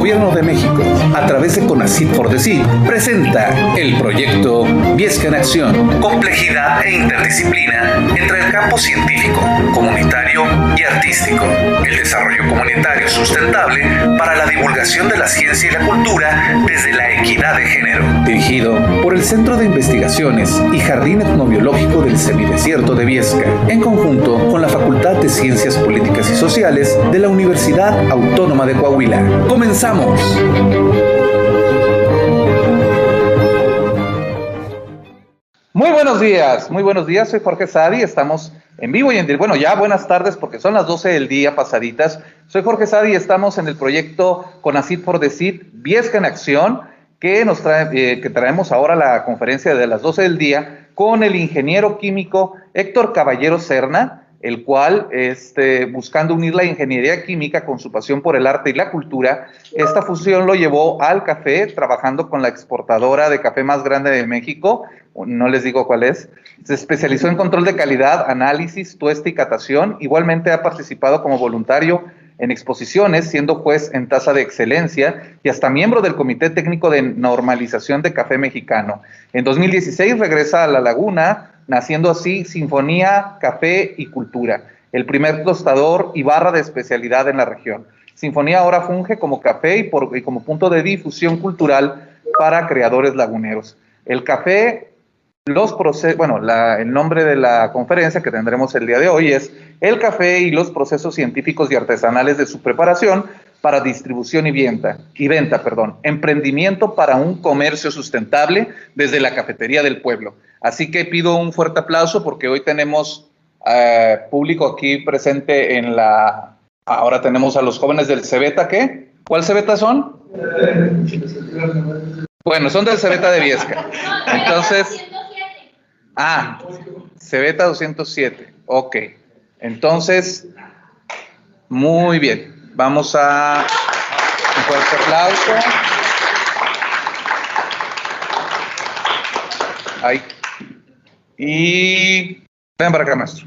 Gobierno de México, a través de CONACYT por Decir, presenta el proyecto Viesca en Acción. Complejidad e interdisciplina entre el campo científico, comunitario y artístico. El desarrollo comunitario sustentable para la divulgación de la ciencia y la cultura desde la equidad de género. Dirigido por el Centro de Investigaciones y Jardín Etnobiológico del Semidesierto de Viesca, en conjunto con la Facultad de Ciencias Políticas y Sociales de la Universidad Autónoma de Coahuila. ¡Comenzamos! Muy buenos días, muy buenos días, soy Jorge Sadi, estamos en vivo y en bueno, ya buenas tardes porque son las 12 del día pasaditas. Soy Jorge Sadi y estamos en el proyecto Conacid por Decir, Viesca en Acción, que nos trae, eh, que traemos ahora la conferencia de las 12 del día con el ingeniero químico Héctor Caballero Serna, el cual, este, buscando unir la ingeniería química con su pasión por el arte y la cultura, esta fusión lo llevó al café, trabajando con la exportadora de café más grande de México, no les digo cuál es. Se especializó en control de calidad, análisis, tuesta y catación. Igualmente ha participado como voluntario en exposiciones, siendo juez en tasa de excelencia y hasta miembro del Comité Técnico de Normalización de Café Mexicano. En 2016 regresa a La Laguna, naciendo así Sinfonía, Café y Cultura, el primer tostador y barra de especialidad en la región. Sinfonía ahora funge como café y, como punto de difusión cultural para creadores laguneros. El café, los procesos, bueno, el nombre de la conferencia que tendremos el día de hoy es El café y los procesos científicos y artesanales de su preparación para distribución y venta, y venta, perdón, emprendimiento para un comercio sustentable desde la cafetería del pueblo. Así que pido un fuerte aplauso porque hoy tenemos eh, público aquí presente en la... Ahora tenemos a los jóvenes del Cebeta, ¿qué? ¿Cuál Cebeta son? Bueno, son del Cebeta de Viesca. Entonces... Ah, Cebeta 207. Ok. Entonces, muy bien. Vamos a un fuerte aplauso. Ahí. Y ven para acá, maestro.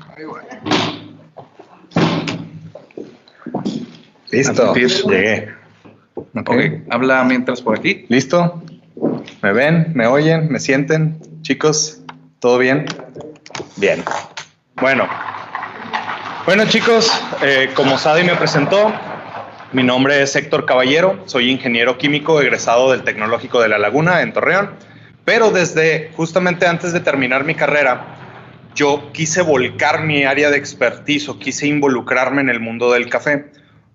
Listo, llegué. Okay. habla mientras por aquí. ¿Listo? ¿Me ven? ¿Me oyen? ¿Me sienten? Chicos, ¿todo bien? Bien. Bueno. Bueno, chicos, eh, como Sadi me presentó, mi nombre es Héctor Caballero, soy ingeniero químico egresado del Tecnológico de La Laguna en Torreón, pero desde justamente antes de terminar mi carrera, yo quise volcar mi área de expertise o quise involucrarme en el mundo del café.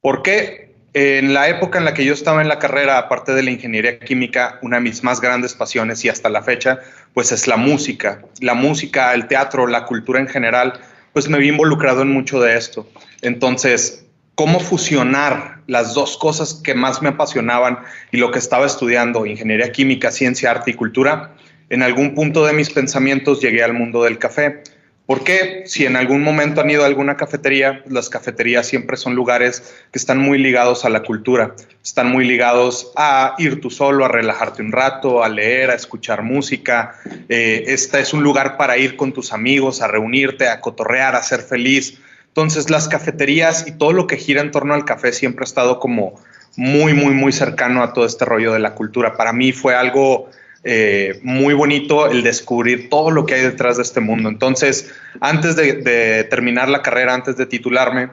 Porque en la época en la que yo estaba en la carrera, aparte de la ingeniería química, una de mis más grandes pasiones y hasta la fecha, pues es la música. La música, el teatro, la cultura en general, pues me vi involucrado en mucho de esto. Entonces, cómo fusionar las dos cosas que más me apasionaban y lo que estaba estudiando, ingeniería química, ciencia, arte y cultura, en algún punto de mis pensamientos llegué al mundo del café. Porque si en algún momento han ido a alguna cafetería, las cafeterías siempre son lugares que están muy ligados a la cultura, están muy ligados a ir tú solo, a relajarte un rato, a leer, a escuchar música. Eh, este es un lugar para ir con tus amigos, a reunirte, a cotorrear, a ser feliz, entonces las cafeterías y todo lo que gira en torno al café siempre ha estado como muy, muy, muy cercano a todo este rollo de la cultura. Para mí fue algo eh, muy bonito el descubrir todo lo que hay detrás de este mundo. Entonces, antes de, terminar la carrera, antes de titularme,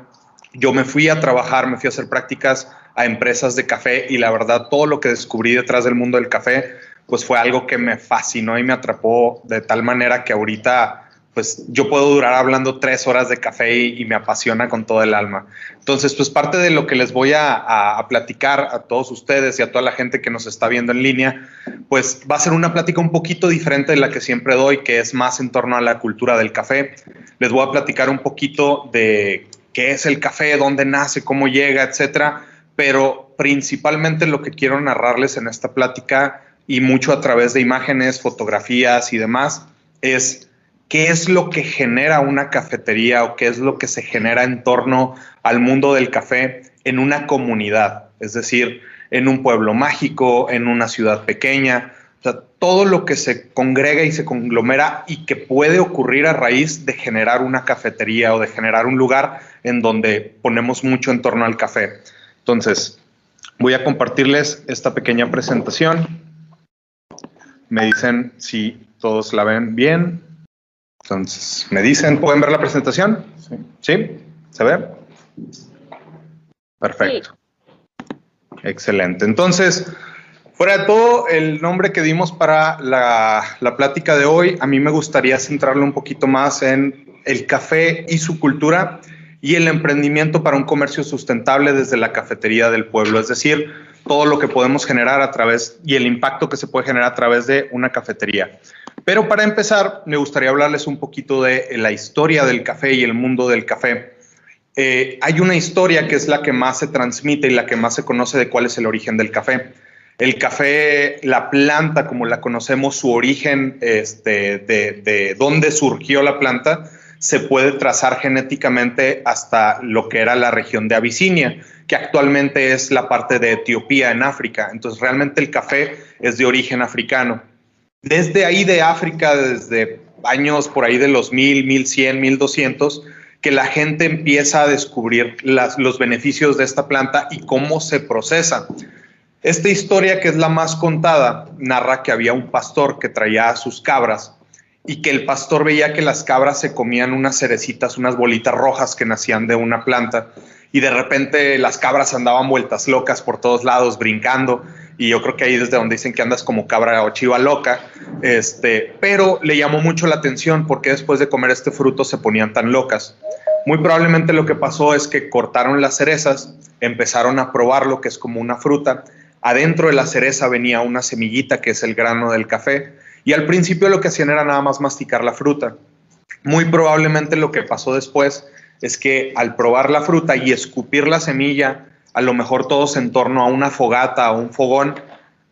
yo me fui a trabajar, me fui a hacer prácticas a empresas de café y la verdad todo lo que descubrí detrás del mundo del café, pues fue algo que me fascinó y me atrapó de tal manera que ahorita pues yo puedo durar hablando tres horas de café y, me apasiona con todo el alma. Entonces, pues parte de lo que les voy a, platicar a todos ustedes y a toda la gente que nos está viendo en línea, pues va a ser una plática un poquito diferente de la que siempre doy, que es más en torno a la cultura del café. Les voy a platicar un poquito de qué es el café, dónde nace, cómo llega, etcétera. Pero principalmente lo que quiero narrarles en esta plática y mucho a través de imágenes, fotografías y demás es qué es lo que genera una cafetería o qué es lo que se genera en torno al mundo del café en una comunidad, es decir, en un pueblo mágico, en una ciudad pequeña, todo lo que se congrega y se conglomera y que puede ocurrir a raíz de generar una cafetería o de generar un lugar en donde ponemos mucho en torno al café. Entonces, Voy a compartirles esta pequeña presentación. Me dicen si todos la ven bien. Entonces, me dicen, ¿pueden ver la presentación? Sí. ¿Sí? ¿Se ve? Perfecto. Excelente. Entonces, fuera de todo, el nombre que dimos para la, la, plática de hoy, a mí me gustaría centrarlo un poquito más en el café y su cultura y el emprendimiento para un comercio sustentable desde la cafetería del pueblo, es decir, todo lo que podemos generar a través y el impacto que se puede generar a través de una cafetería. Pero para empezar, me gustaría hablarles un poquito de la historia del café y el mundo del café. Eh, hay una historia que es la que más se transmite y la que más se conoce de cuál es el origen del café. El café, la planta como la conocemos, su origen, este, de, de dónde surgió la planta, se puede trazar genéticamente hasta lo que era la región de Abisinia, que actualmente es la parte de Etiopía en África. Entonces, realmente el café es de origen africano. Desde ahí de África, desde años por ahí de los 1000, 1100, 1200, que la gente empieza a descubrir los beneficios de esta planta y cómo se procesa. Esta historia, que es la más contada, narra que había un pastor que traía a sus cabras y que el pastor veía que las cabras se comían unas cerecitas, unas bolitas rojas que nacían de una planta y de repente las cabras andaban vueltas locas por todos lados brincando y yo creo que ahí desde donde dicen que andas como cabra o chiva loca, este, pero le llamó mucho la atención porque después de comer este fruto se ponían tan locas. Muy probablemente lo que pasó es que cortaron las cerezas, empezaron a probarlo, que es como una fruta. Adentro de la cereza venía una semillita, que es el grano del café, y al principio lo que hacían era nada más masticar la fruta. Muy probablemente lo que pasó después es que al probar la fruta y escupir la semilla, a lo mejor todos en torno a una fogata o un fogón,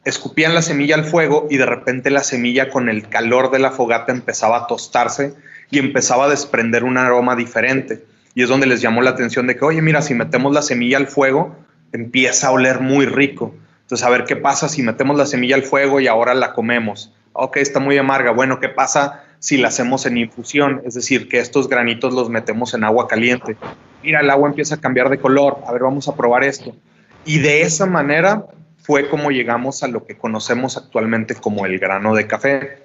escupían la semilla al fuego y de repente la semilla con el calor de la fogata empezaba a tostarse y empezaba a desprender un aroma diferente. Y es donde les llamó la atención de que, oye, mira, si metemos la semilla al fuego, empieza a oler muy rico. Entonces, a ver qué pasa si metemos la semilla al fuego y ahora la comemos. Ok, está muy amarga. Bueno, ¿qué pasa si la hacemos en infusión? Es decir, que estos granitos los metemos en agua caliente. Mira, el agua empieza a cambiar de color. A ver, vamos a probar esto. Y de esa manera fue como llegamos a lo que conocemos actualmente como el grano de café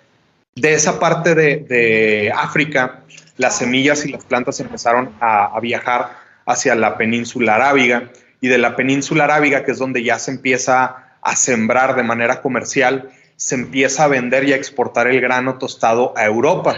de esa parte de, África, las semillas y las plantas empezaron a, viajar hacia la península arábiga y de la península arábiga, que es donde ya se empieza a sembrar de manera comercial, se empieza a vender y a exportar el grano tostado a Europa.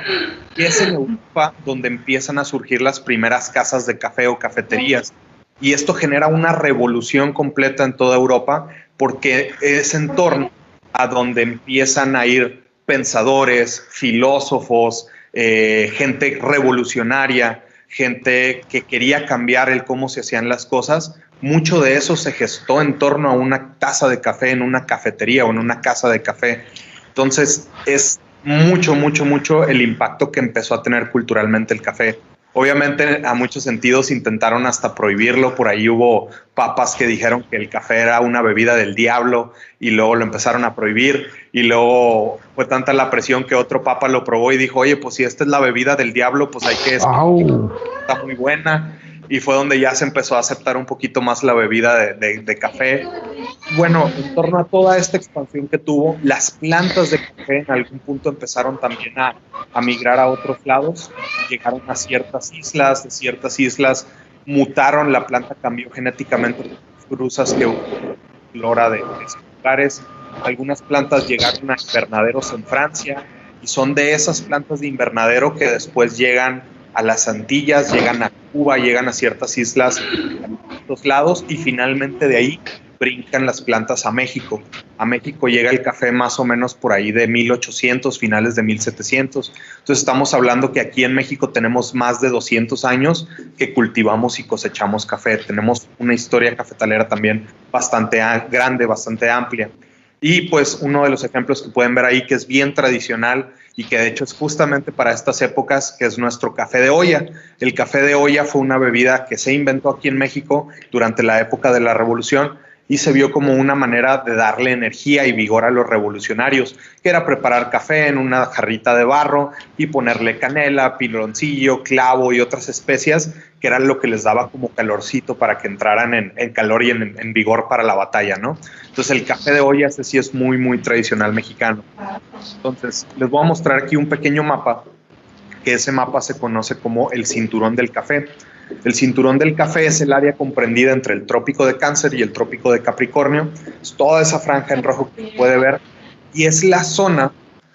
Y es en Europa donde empiezan a surgir las primeras casas de café o cafeterías. Y esto genera una revolución completa en toda Europa porque es en torno a donde empiezan a ir pensadores, filósofos, eh, gente revolucionaria, gente que quería cambiar el cómo se hacían las cosas, mucho de eso se gestó en torno a una taza de café en una cafetería o en una casa de café. Entonces es mucho, mucho, mucho el impacto que empezó a tener culturalmente el café. Obviamente a muchos sentidos intentaron hasta prohibirlo, por ahí hubo papas que dijeron que el café era una bebida del diablo y luego lo empezaron a prohibir y luego fue tanta la presión que otro papa lo probó y dijo, oye, pues si esta es la bebida del diablo, pues hay que... Está muy buena y fue donde ya se empezó a aceptar un poquito más la bebida de, café. Bueno, en torno a toda esta expansión que tuvo, las plantas de café en algún punto empezaron también a, migrar a otros lados, llegaron a ciertas islas, de ciertas islas mutaron, la planta cambió genéticamente las cruzas que flora de, de lugares. Algunas plantas llegaron a invernaderos en Francia y son de esas plantas de invernadero que después llegan a las Antillas, llegan a Cuba, llegan a ciertas islas a otros lados y finalmente de ahí brincan las plantas a México. A México llega el café más o menos por ahí de 1800, finales de 1700. Entonces estamos hablando que aquí en México tenemos más de 200 años que cultivamos y cosechamos café. Tenemos una historia cafetalera también bastante grande, bastante amplia. Y pues uno de los ejemplos que pueden ver ahí, que es bien tradicional y que de hecho es justamente para estas épocas, que es nuestro café de olla. El café de olla fue una bebida que se inventó aquí en México durante la época de la Revolución y se vio como una manera de darle energía y vigor a los revolucionarios, que era preparar café en una jarrita de barro y ponerle canela, piloncillo, clavo y otras especias, que eran lo que les daba como calorcito para que entraran en, calor y en, vigor para la batalla, ¿no? Entonces el café de olla, ese sí es muy, muy tradicional mexicano. Entonces les voy a mostrar aquí un pequeño mapa, que ese mapa se conoce como el cinturón del café. El cinturón del café es el área comprendida entre el trópico de Cáncer y el trópico de Capricornio. Es toda esa franja en rojo que puede ver y es la zona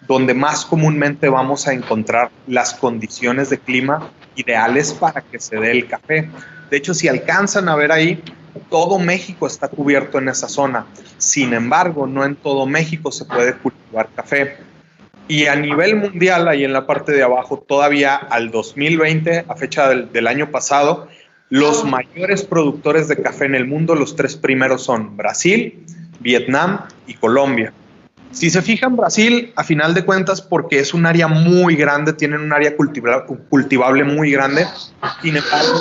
donde más comúnmente vamos a encontrar las condiciones de clima ideales para que se dé el café. De hecho, si alcanzan a ver ahí, todo México está cubierto en esa zona. Sin embargo, no en todo México se puede cultivar café. Y a nivel mundial, ahí en la parte de abajo, todavía al 2020, a fecha del, año pasado, los mayores productores de café en el mundo, los tres primeros son Brasil, Vietnam y Colombia. Si se fijan, Brasil, a final de cuentas, porque es un área muy grande, tienen un área cultivable muy grande, sin embargo,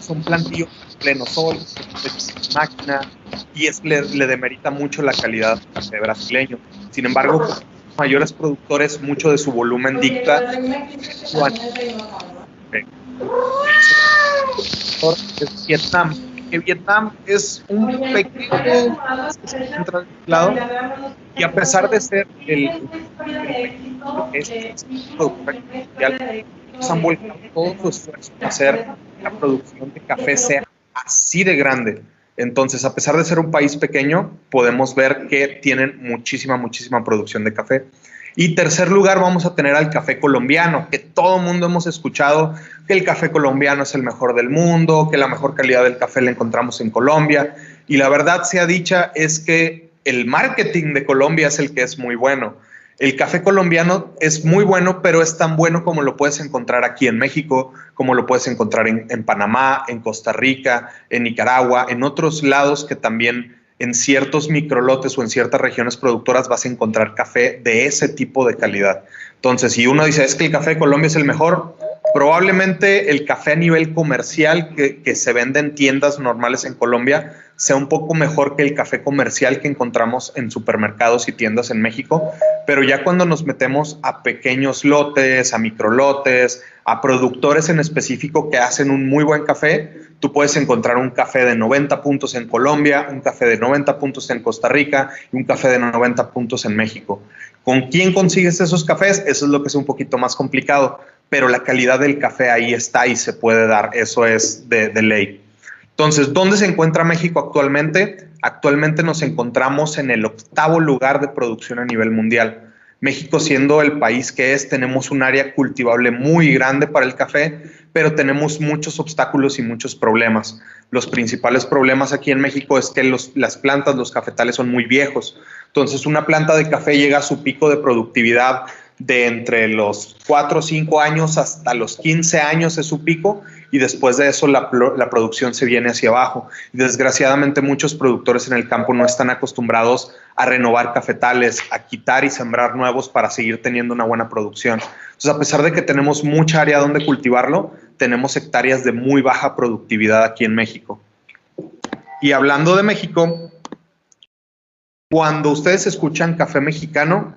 son plantillos pleno sol, máquina, y es, le, le, demerita mucho la calidad café brasileño. Sin embargo, mayores productores, mucho de su volumen dicta Vietnam. Que Vietnam es un pequeño lado y a pesar de ser el, productor mundial, han vuelto todo su esfuerzo para hacer la producción de café sea así de grande. Entonces, a pesar de ser un país pequeño, podemos ver que tienen muchísima, muchísima producción de café. Y tercer lugar, vamos a tener al café colombiano, que todo mundo hemos escuchado que el café colombiano es el mejor del mundo, que la mejor calidad del café la encontramos en Colombia. Y la verdad sea dicha es que el marketing de Colombia es el que es muy bueno. El café colombiano es muy bueno, pero es tan bueno como lo puedes encontrar aquí en México, como lo puedes encontrar en, Panamá, en Costa Rica, en Nicaragua, en otros lados que también en ciertos microlotes o en ciertas regiones productoras vas a encontrar café de ese tipo de calidad. Entonces, si uno dice es que el café de Colombia es el mejor, probablemente el café a nivel comercial que, que se vende en tiendas normales en Colombia sea un poco mejor que el café comercial que encontramos en supermercados y tiendas en México, pero ya cuando nos metemos a pequeños lotes, a microlotes, a productores en específico que hacen un muy buen café, tú puedes encontrar un café de 90 puntos en Colombia, un café de 90 puntos en Costa Rica y un café de 90 puntos en México. ¿Con quién consigues esos cafés? Eso es lo que es un poquito más complicado, pero la calidad del café ahí está y se puede dar, eso es de, de ley. Entonces, ¿dónde se encuentra México actualmente? Actualmente nos encontramos en el octavo lugar de producción a nivel mundial. México siendo el país que es, tenemos un área cultivable muy grande para el café, pero tenemos muchos obstáculos y muchos problemas. Los principales problemas aquí en México es que las plantas, los cafetales son muy viejos. Entonces, una planta de café llega a su pico de productividad de entre los 4 o 5 años hasta los 15 años es su pico y después de eso la, la, producción se viene hacia abajo. Desgraciadamente muchos productores en el campo no están acostumbrados a renovar cafetales, a quitar y sembrar nuevos para seguir teniendo una buena producción. Entonces, a pesar de que tenemos mucha área donde cultivarlo, tenemos hectáreas de muy baja productividad aquí en México. Y hablando de México, cuando ustedes escuchan café mexicano,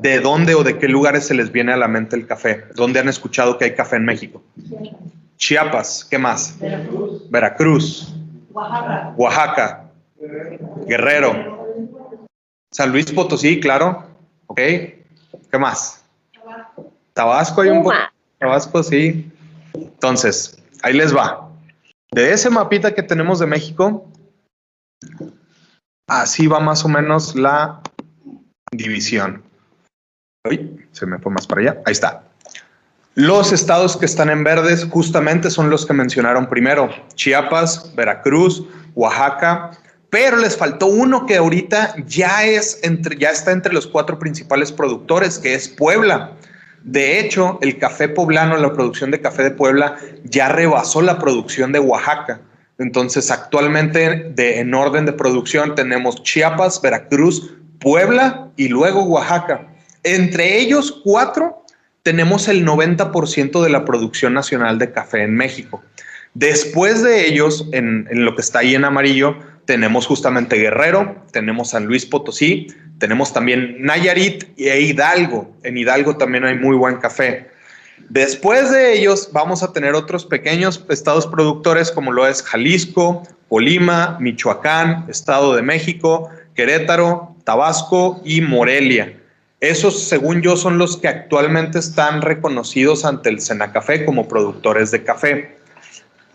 ¿de dónde o de qué lugares se les viene a la mente el café? ¿Dónde han escuchado que hay café en México? Chiapas, ¿qué más? Veracruz. Veracruz. Oaxaca. Oaxaca. Guerrero. San Luis Potosí, claro. ¿Ok? ¿Qué más? Tabasco. Tabasco hay un poco. Tabasco, sí. Entonces, ahí les va. De ese mapita que tenemos de México, así va más o menos la división. Uy, se me fue más para allá. Ahí está. Los estados que están en verdes justamente son los que mencionaron primero, Chiapas, Veracruz, Oaxaca, pero les faltó uno que ahorita ya, es entre, ya está entre los cuatro principales productores, que es Puebla. De hecho, el café poblano, la producción de café de Puebla, ya rebasó la producción de Oaxaca. Entonces, actualmente, de, en orden de producción, tenemos Chiapas, Veracruz, Puebla y luego Oaxaca. Entre ellos cuatro tenemos el 90% de la producción nacional de café en México. Después de ellos, en, lo que está ahí en amarillo, tenemos justamente Guerrero, tenemos San Luis Potosí, tenemos también Nayarit e Hidalgo. En Hidalgo también hay muy buen café. Después de ellos vamos a tener otros pequeños estados productores como lo es Jalisco, Colima, Michoacán, Estado de México, Querétaro, Tabasco y Morelia. Esos, según yo, son los que actualmente están reconocidos ante el Senacafé como productores de café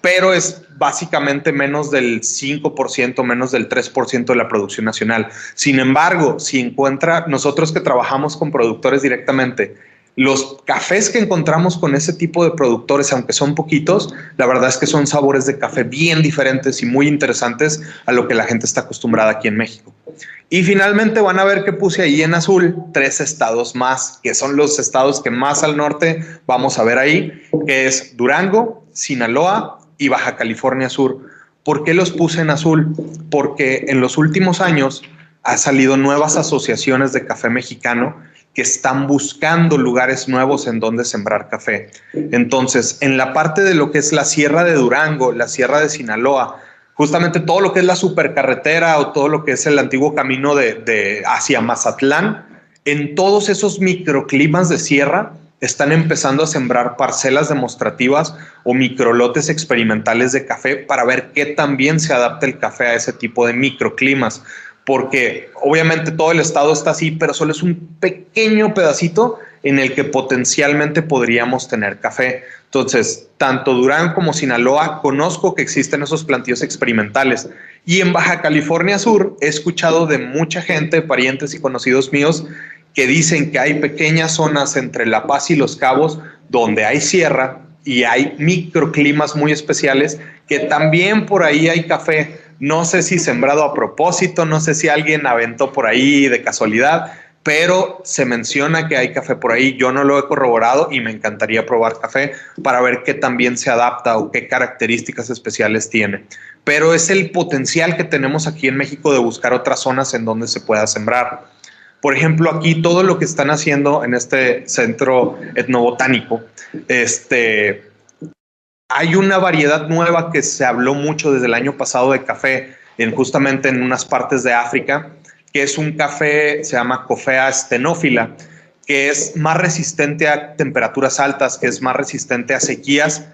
pero es básicamente menos del 5%, menos del 3% de la producción nacional. Sin embargo, si encuentra, nosotros que trabajamos con productores directamente, los cafés que encontramos con ese tipo de productores, aunque son poquitos, la verdad es que son sabores de café bien diferentes y muy interesantes a lo que la gente está acostumbrada aquí en México. Y finalmente van a ver que puse ahí en azul tres estados más, que son los estados que más al norte vamos a ver ahí, que es Durango, Sinaloa, y Baja California Sur. ¿Por qué los puse en azul? Porque en los últimos años ha salido nuevas asociaciones de café mexicano que están buscando lugares nuevos en donde sembrar café. Entonces, en la parte de lo que es la Sierra de Durango, la Sierra de Sinaloa, justamente todo lo que es la supercarretera o todo lo que es el antiguo camino de, de hacia Mazatlán, en todos esos microclimas de sierra, están empezando a sembrar parcelas demostrativas o microlotes experimentales de café para ver qué también se adapta el café a ese tipo de microclimas. Porque obviamente todo el estado está así, pero solo es un pequeño pedacito en el que potencialmente podríamos tener café. Entonces, tanto Durán como Sinaloa conozco que existen esos plantíos experimentales. Y en Baja California Sur he escuchado de mucha gente, parientes y conocidos míos, que dicen que hay pequeñas zonas entre La Paz y Los Cabos donde hay sierra y hay microclimas muy especiales que también por ahí hay café. No sé si sembrado a propósito, no sé si alguien aventó por ahí de casualidad, pero se menciona que hay café por ahí. Yo no lo he corroborado y me encantaría probar café para ver qué también se adapta o qué características especiales tiene. Pero es el potencial que tenemos aquí en México de buscar otras zonas en donde se pueda sembrar. Por ejemplo, aquí todo lo que están haciendo en este centro etnobotánico, este, hay una variedad nueva que se habló mucho desde el año pasado de café, en, justamente en unas partes de África, que es un café, se llama Coffea stenófila, que es más resistente a temperaturas altas, que es más resistente a sequías,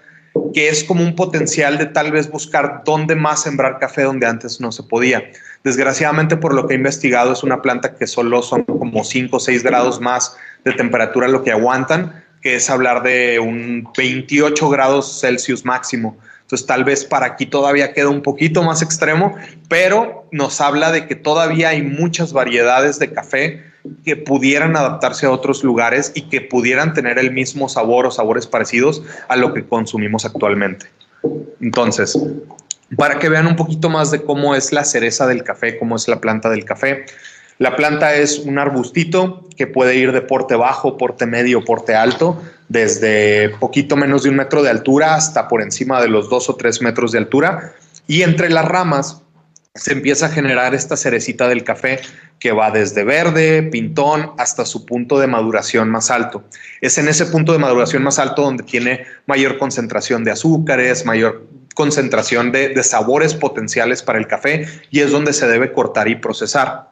que es como un potencial de tal vez buscar dónde más sembrar café donde antes no se podía. Desgraciadamente, por lo que he investigado, es una planta que solo son como 5 o 6 grados más de temperatura lo que aguantan, que es hablar de un 28 grados Celsius máximo. Entonces, tal vez para aquí todavía queda un poquito más extremo, pero nos habla de que todavía hay muchas variedades de café que pudieran adaptarse a otros lugares y que pudieran tener el mismo sabor o sabores parecidos a lo que consumimos actualmente. Entonces, para que vean un poquito más de cómo es la cereza del café, cómo es la planta del café. La planta es un arbustito que puede ir de porte bajo, porte medio, porte alto, desde poquito menos de un metro de altura hasta por encima de los dos o tres metros de altura. Y entre las ramas se empieza a generar esta cerecita del café que va desde verde, pintón, hasta su punto de maduración más alto. Es en ese punto de maduración más alto donde tiene mayor concentración de azúcares, mayor concentración de, de sabores potenciales para el café y es donde se debe cortar y procesar.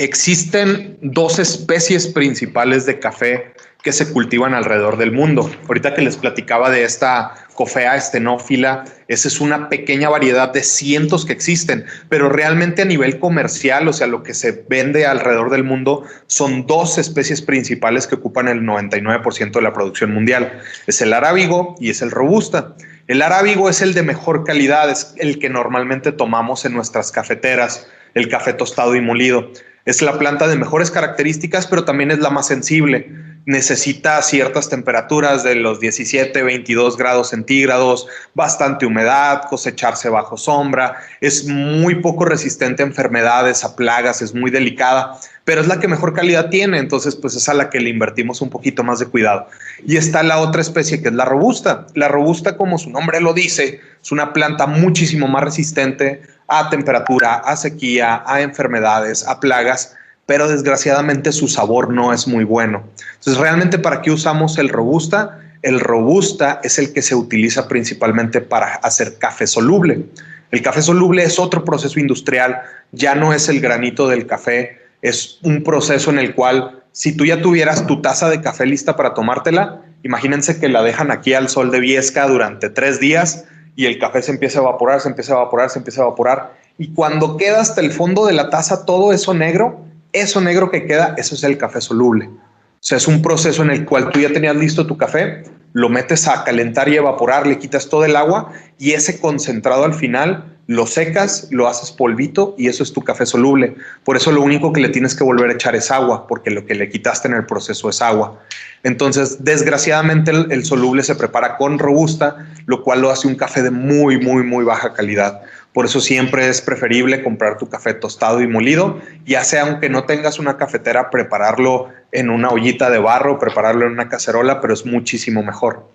Existen dos especies principales de café que se cultivan alrededor del mundo. Ahorita que les platicaba de esta cofea estenófila, esa es una pequeña variedad de cientos que existen, pero realmente a nivel comercial, o sea, lo que se vende alrededor del mundo, son dos especies principales que ocupan el 99% de la producción mundial. Es el arábigo y es el robusta. El arábigo es el de mejor calidad, es el que normalmente tomamos en nuestras cafeteras, el café tostado y molido. Es la planta de mejores características, pero también es la más sensible necesita ciertas temperaturas de los 17, 22 grados centígrados, bastante humedad, cosecharse bajo sombra, es muy poco resistente a enfermedades, a plagas, es muy delicada, pero es la que mejor calidad tiene, entonces pues es a la que le invertimos un poquito más de cuidado. Y está la otra especie que es la robusta. La robusta, como su nombre lo dice, es una planta muchísimo más resistente a temperatura, a sequía, a enfermedades, a plagas pero desgraciadamente su sabor no es muy bueno. Entonces, realmente, ¿para qué usamos el robusta? El robusta es el que se utiliza principalmente para hacer café soluble. El café soluble es otro proceso industrial, ya no es el granito del café, es un proceso en el cual si tú ya tuvieras tu taza de café lista para tomártela, imagínense que la dejan aquí al sol de Viesca durante tres días y el café se empieza a evaporar, se empieza a evaporar, se empieza a evaporar. Y cuando queda hasta el fondo de la taza todo eso negro, eso negro que queda, eso es el café soluble. O sea, es un proceso en el cual tú ya tenías listo tu café, lo metes a calentar y evaporar, le quitas todo el agua y ese concentrado al final lo secas, lo haces polvito y eso es tu café soluble. Por eso lo único que le tienes que volver a echar es agua, porque lo que le quitaste en el proceso es agua. Entonces, desgraciadamente el, soluble se prepara con robusta, lo cual lo hace un café de muy, muy, muy baja calidad. Por eso siempre es preferible comprar tu café tostado y molido, ya sea aunque no tengas una cafetera, prepararlo en una ollita de barro, prepararlo en una cacerola, pero es muchísimo mejor.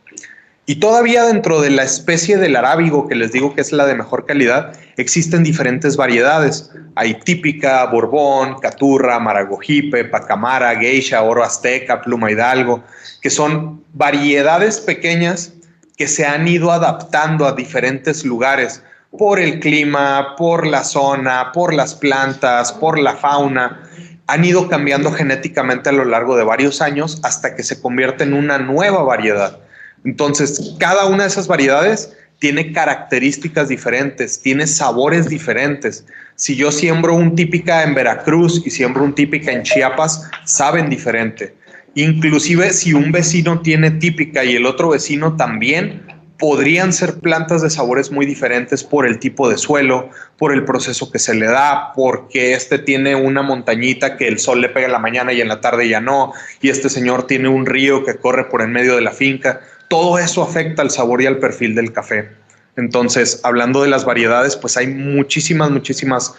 Y todavía dentro de la especie del arábigo, que les digo que es la de mejor calidad, existen diferentes variedades. Hay típica, borbón, caturra, maragojipe, pacamara, geisha, oro azteca, pluma hidalgo, que son variedades pequeñas que se han ido adaptando a diferentes lugares por el clima, por la zona, por las plantas, por la fauna. Han ido cambiando genéticamente a lo largo de varios años hasta que se convierte en una nueva variedad. Entonces, cada una de esas variedades tiene características diferentes, tiene sabores diferentes. Si yo siembro un típica en Veracruz y siembro un típica en Chiapas, saben diferente. Inclusive si un vecino tiene típica y el otro vecino también, podrían ser plantas de sabores muy diferentes por el tipo de suelo, por el proceso que se le da, porque este tiene una montañita que el sol le pega en la mañana y en la tarde ya no, y este señor tiene un río que corre por en medio de la finca todo eso afecta al sabor y al perfil del café. Entonces, hablando de las variedades, pues hay muchísimas, muchísimas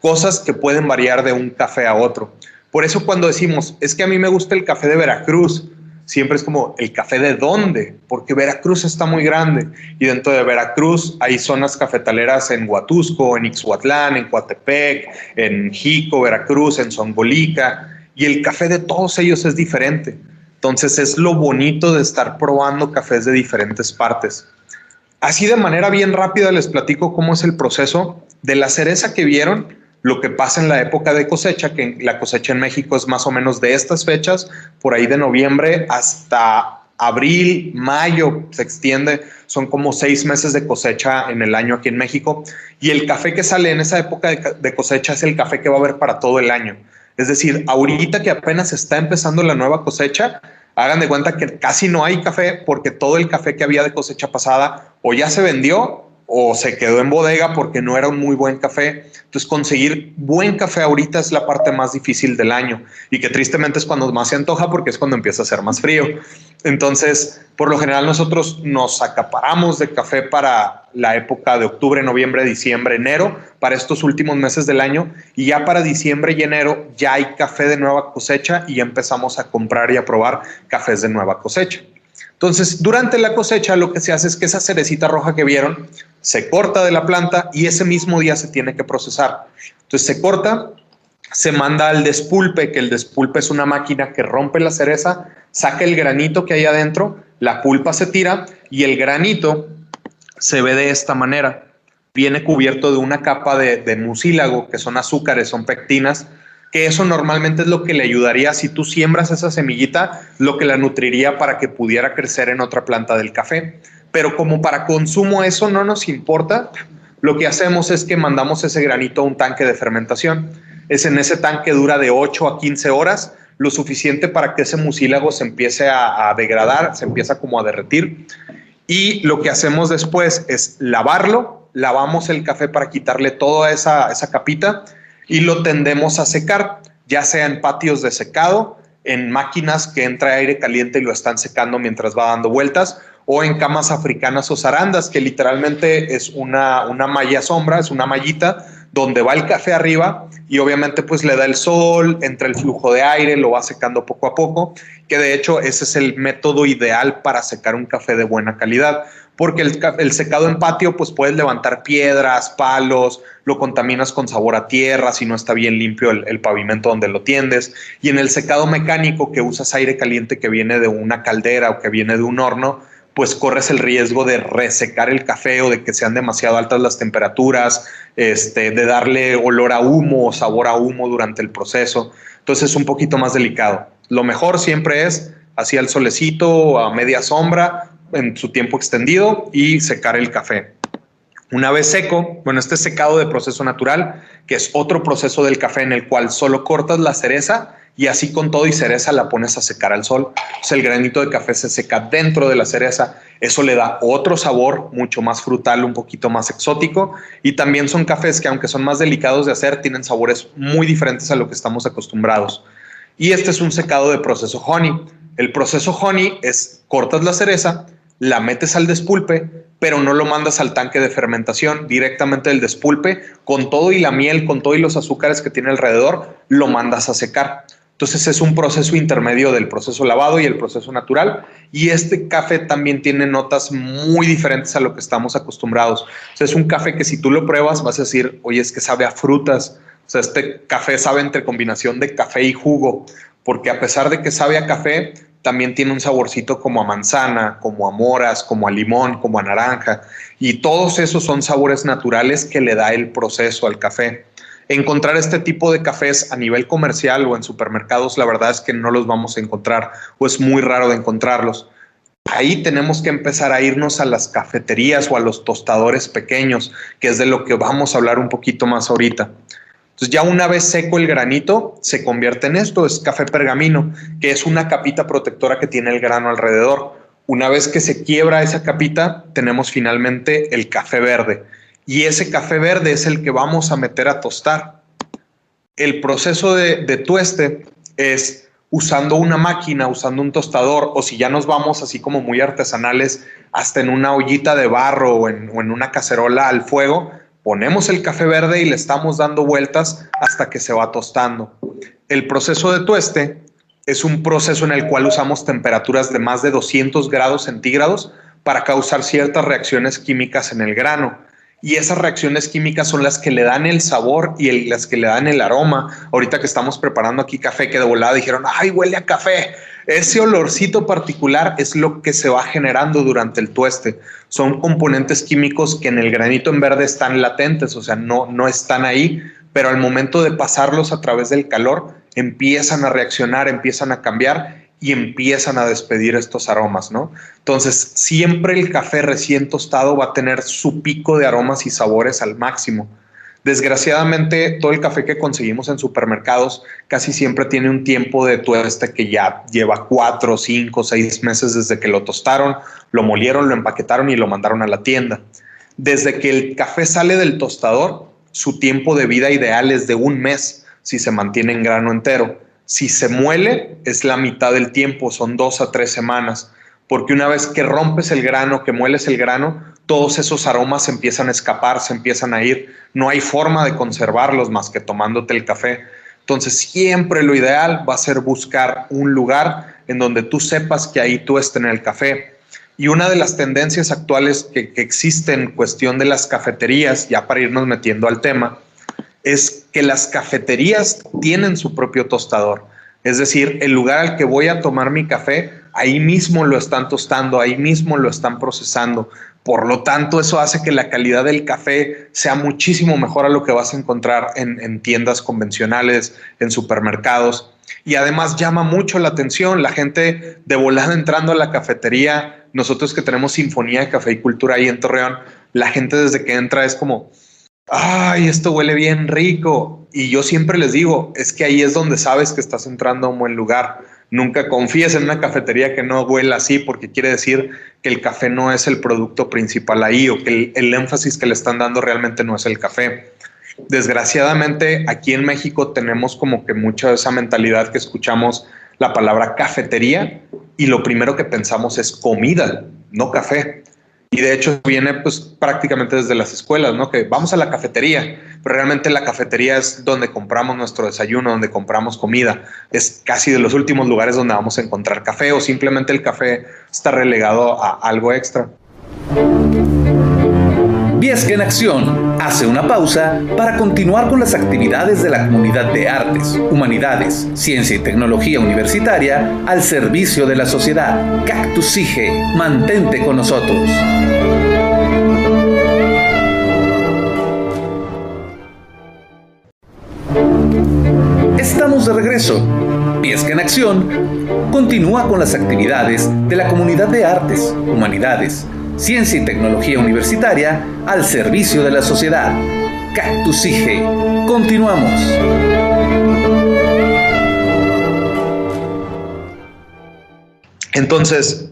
cosas que pueden variar de un café a otro. Por eso cuando decimos, es que a mí me gusta el café de Veracruz, siempre es como, ¿el café de dónde? Porque Veracruz está muy grande y dentro de Veracruz hay zonas cafetaleras en Huatusco, en Ixhuatlán, en Coatepec, en Jico, Veracruz, en Zongolica y el café de todos ellos es diferente. Entonces es lo bonito de estar probando cafés de diferentes partes. Así de manera bien rápida les platico cómo es el proceso de la cereza que vieron, lo que pasa en la época de cosecha, que la cosecha en México es más o menos de estas fechas, por ahí de noviembre hasta abril, mayo, se extiende, son como seis meses de cosecha en el año aquí en México. Y el café que sale en esa época de, cosecha es el café que va a haber para todo el año. Es decir, ahorita que apenas está empezando la nueva cosecha, hagan de cuenta que casi no hay café porque todo el café que había de cosecha pasada o ya se vendió o se quedó en bodega porque no era un muy buen café. Entonces conseguir buen café ahorita es la parte más difícil del año y que tristemente es cuando más se antoja porque es cuando empieza a ser más frío. Entonces, por lo general nosotros nos acaparamos de café para la época de octubre, noviembre, diciembre, enero, para estos últimos meses del año y ya para diciembre y enero ya hay café de nueva cosecha y ya empezamos a comprar y a probar cafés de nueva cosecha. Entonces, durante la cosecha lo que se hace es que esa cerecita roja que vieron se corta de la planta y ese mismo día se tiene que procesar. Entonces se corta, se manda al despulpe, que el despulpe es una máquina que rompe la cereza, saca el granito que hay adentro, la pulpa se tira y el granito se ve de esta manera. Viene cubierto de una capa de, de mucílago, que son azúcares, son pectinas, que eso normalmente es lo que le ayudaría si tú siembras esa semillita, lo que la nutriría para que pudiera crecer en otra planta del café. Pero como para consumo eso no nos importa, lo que hacemos es que mandamos ese granito a un tanque de fermentación. Es en ese tanque dura de 8 a 15 horas, lo suficiente para que ese mucílago se empiece a, a degradar, se empieza como a derretir. Y lo que hacemos después es lavarlo, lavamos el café para quitarle toda esa, esa capita y lo tendemos a secar, ya sea en patios de secado, en máquinas que entra aire caliente y lo están secando mientras va dando vueltas, o en camas africanas o zarandas, que literalmente es una, una malla sombra, es una mallita donde va el café arriba y obviamente pues le da el sol, entra el flujo de aire, lo va secando poco a poco, que de hecho ese es el método ideal para secar un café de buena calidad, porque el, secado en patio pues puedes levantar piedras, palos, lo contaminas con sabor a tierra si no está bien limpio el, el pavimento donde lo tiendes, y en el secado mecánico que usas aire caliente que viene de una caldera o que viene de un horno, pues corres el riesgo de resecar el café o de que sean demasiado altas las temperaturas, este, de darle olor a humo o sabor a humo durante el proceso. Entonces es un poquito más delicado. Lo mejor siempre es así al solecito, a media sombra, en su tiempo extendido y secar el café. Una vez seco, bueno, este secado de proceso natural, que es otro proceso del café en el cual solo cortas la cereza y así con todo y cereza la pones a secar al sol. Sea, el granito de café se seca dentro de la cereza. Eso le da otro sabor mucho más frutal, un poquito más exótico. Y también son cafés que aunque son más delicados de hacer, tienen sabores muy diferentes a lo que estamos acostumbrados. Y este es un secado de proceso honey. El proceso honey es cortas la cereza, la metes al despulpe, pero no lo mandas al tanque de fermentación, directamente del despulpe, con todo y la miel, con todo y los azúcares que tiene alrededor, lo mandas a secar. Entonces es un proceso intermedio del proceso lavado y el proceso natural. Y este café también tiene notas muy diferentes a lo que estamos acostumbrados. O es un café que si tú lo pruebas vas a decir, oye, es que sabe a frutas. O sea, este café sabe entre combinación de café y jugo, porque a pesar de que sabe a café, también tiene un saborcito como a manzana, como a moras, como a limón, como a naranja. Y todos esos son sabores naturales que le da el proceso al café encontrar este tipo de cafés a nivel comercial o en supermercados, la verdad es que no los vamos a encontrar o es muy raro de encontrarlos. Ahí tenemos que empezar a irnos a las cafeterías o a los tostadores pequeños, que es de lo que vamos a hablar un poquito más ahorita. Entonces ya una vez seco el granito, se convierte en esto, es café pergamino, que es una capita protectora que tiene el grano alrededor. Una vez que se quiebra esa capita, tenemos finalmente el café verde, y ese café verde es el que vamos a meter a tostar. El proceso de, tueste es usando una máquina, usando un tostador, o si ya nos vamos así como muy artesanales, hasta en una ollita de barro o en una cacerola al fuego, ponemos el café verde y le estamos dando vueltas hasta que se va tostando. El proceso de tueste es un proceso en el cual usamos temperaturas de más de 200 grados centígrados para causar ciertas reacciones químicas en el grano y esas reacciones químicas son las que le dan el sabor y las que le dan el aroma. Ahorita que estamos preparando aquí café, que de volada dijeron, ay, huele a café. Ese olorcito particular es lo que se va generando durante el tueste. Son componentes químicos que en el granito en verde están latentes, o sea, no, no están ahí, pero al momento de pasarlos a través del calor, empiezan a reaccionar, empiezan a cambiar y empiezan a despedir estos aromas, ¿no? Entonces, siempre el café recién tostado va a tener su pico de aromas y sabores al máximo. Desgraciadamente, todo el café que conseguimos en supermercados casi siempre tiene un tiempo de tueste que ya lleva cuatro, cinco, seis meses desde que lo tostaron, lo molieron, lo empaquetaron y lo mandaron a la tienda. Desde que el café sale del tostador, su tiempo de vida ideal es de un mes si se mantiene en grano entero si se muele, es la mitad del tiempo, son dos a tres semanas, porque una vez que rompes el grano, que mueles el grano, todos esos aromas empiezan a escapar, se empiezan a ir. No hay forma de conservarlos más que tomándote el café. Entonces, siempre lo ideal va a ser buscar un lugar en donde tú sepas que ahí tú estés en el café. Y una de las tendencias actuales que, que existe en cuestión de las cafeterías, ya para irnos metiendo al tema, es que las cafeterías tienen su propio tostador. Es decir, el lugar al que voy a tomar mi café, ahí mismo lo están tostando, ahí mismo lo están procesando. Por lo tanto, eso hace que la calidad del café sea muchísimo mejor a lo que vas a encontrar en, tiendas convencionales, en supermercados. Y además llama mucho la atención la gente de volada entrando a la cafetería. Nosotros que tenemos Sinfonía de Café y Cultura ahí en Torreón, la gente desde que entra es como, ay, esto huele bien rico. Y yo siempre les digo, es que ahí es donde sabes que estás entrando a un buen lugar. Nunca confíes en una cafetería que no huela así, porque quiere decir que el café no es el producto principal ahí o que el, énfasis que le están dando realmente no es el café. Desgraciadamente, aquí en México tenemos como que mucha de esa mentalidad que escuchamos la palabra cafetería y lo primero que pensamos es comida, no café. Y de hecho viene pues prácticamente desde las escuelas, ¿no? Que vamos a la cafetería, pero realmente la cafetería es donde compramos nuestro desayuno, donde compramos comida. Es casi de los últimos lugares donde vamos a encontrar café o simplemente el café está relegado a algo extra. Viesca en Acción hace una pausa para continuar con las actividades de la comunidad de artes, humanidades, ciencia y tecnología universitaria al servicio de la sociedad. Cactus Sige, mantente con nosotros. Estamos de regreso. Viesca en Acción continúa con las actividades de la comunidad de artes, humanidades, ciencia y tecnología universitaria al servicio de la sociedad. Cactus IGE. Continuamos. Entonces,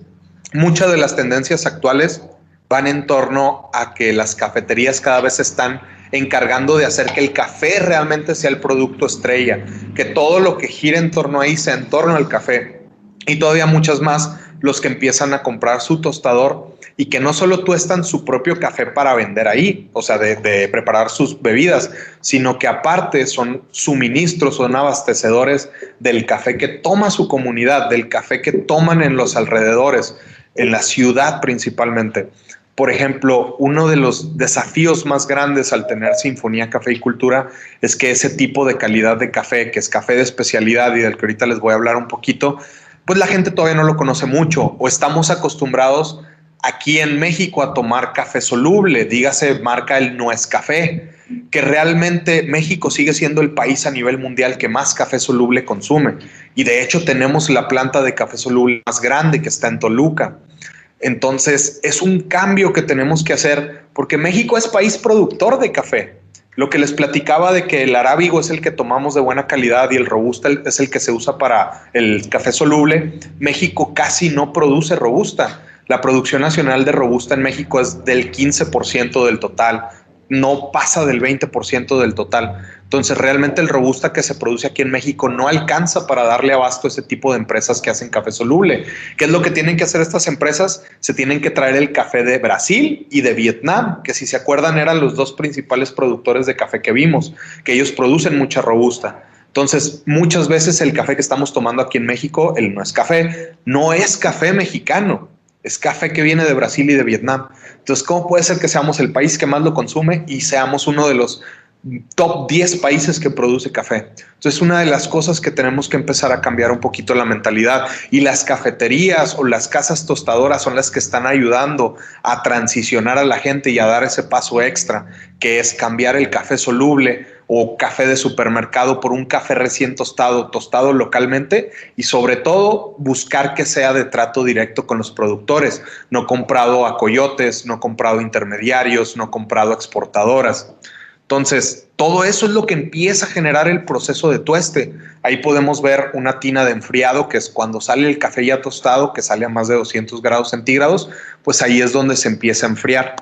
muchas de las tendencias actuales van en torno a que las cafeterías cada vez están encargando de hacer que el café realmente sea el producto estrella, que todo lo que gira en torno ahí sea en torno al café. Y todavía muchas más los que empiezan a comprar su tostador y que no solo tuestan su propio café para vender ahí, o sea, de, preparar sus bebidas, sino que aparte son suministros, son abastecedores del café que toma su comunidad, del café que toman en los alrededores, en la ciudad principalmente. Por ejemplo, uno de los desafíos más grandes al tener Sinfonía Café y Cultura es que ese tipo de calidad de café, que es café de especialidad y del que ahorita les voy a hablar un poquito, pues la gente todavía no lo conoce mucho o estamos acostumbrados aquí en México a tomar café soluble, dígase marca el No es Café, que realmente México sigue siendo el país a nivel mundial que más café soluble consume. Y de hecho tenemos la planta de café soluble más grande que está en Toluca. Entonces es un cambio que tenemos que hacer porque México es país productor de café. Lo que les platicaba de que el arábigo es el que tomamos de buena calidad y el robusta es el que se usa para el café soluble, México casi no produce robusta. La producción nacional de robusta en México es del 15% del total, no pasa del 20% del total. Entonces, realmente el robusta que se produce aquí en México no alcanza para darle abasto a ese tipo de empresas que hacen café soluble. ¿Qué es lo que tienen que hacer estas empresas? Se tienen que traer el café de Brasil y de Vietnam, que si se acuerdan eran los dos principales productores de café que vimos, que ellos producen mucha robusta. Entonces, muchas veces el café que estamos tomando aquí en México, el no es café, no es café mexicano, es café que viene de Brasil y de Vietnam. Entonces, ¿cómo puede ser que seamos el país que más lo consume y seamos uno de los top 10 países que produce café. Entonces, una de las cosas que tenemos que empezar a cambiar un poquito la mentalidad y las cafeterías o las casas tostadoras son las que están ayudando a transicionar a la gente y a dar ese paso extra, que es cambiar el café soluble o café de supermercado por un café recién tostado, tostado localmente y sobre todo buscar que sea de trato directo con los productores, no comprado a coyotes, no comprado a intermediarios, no comprado a exportadoras. Entonces, todo eso es lo que empieza a generar el proceso de tueste. Ahí podemos ver una tina de enfriado, que es cuando sale el café ya tostado, que sale a más de 200 grados centígrados, pues ahí es donde se empieza a enfriar.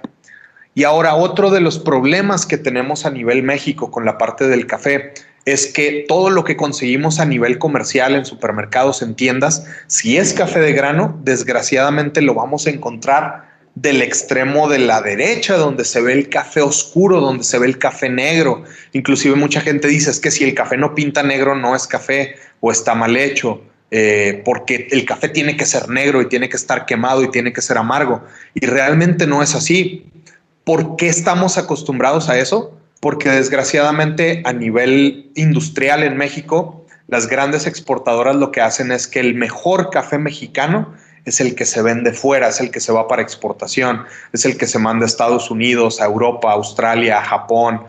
Y ahora otro de los problemas que tenemos a nivel México con la parte del café es que todo lo que conseguimos a nivel comercial en supermercados, en tiendas, si es café de grano, desgraciadamente lo vamos a encontrar del extremo de la derecha, donde se ve el café oscuro, donde se ve el café negro. Inclusive mucha gente dice es que si el café no pinta negro no es café o está mal hecho, eh, porque el café tiene que ser negro y tiene que estar quemado y tiene que ser amargo. Y realmente no es así. ¿Por qué estamos acostumbrados a eso? Porque desgraciadamente a nivel industrial en México, las grandes exportadoras lo que hacen es que el mejor café mexicano es el que se vende fuera, es el que se va para exportación, es el que se manda a Estados Unidos, a Europa, a Australia, a Japón.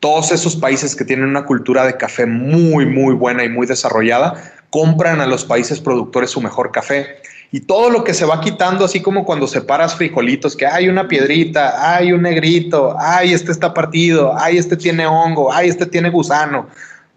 Todos esos países que tienen una cultura de café muy, muy buena y muy desarrollada, compran a los países productores su mejor café. Y todo lo que se va quitando, así como cuando separas frijolitos, que hay una piedrita, hay un negrito, ay, este está partido, ay, este tiene hongo, ay, este tiene gusano.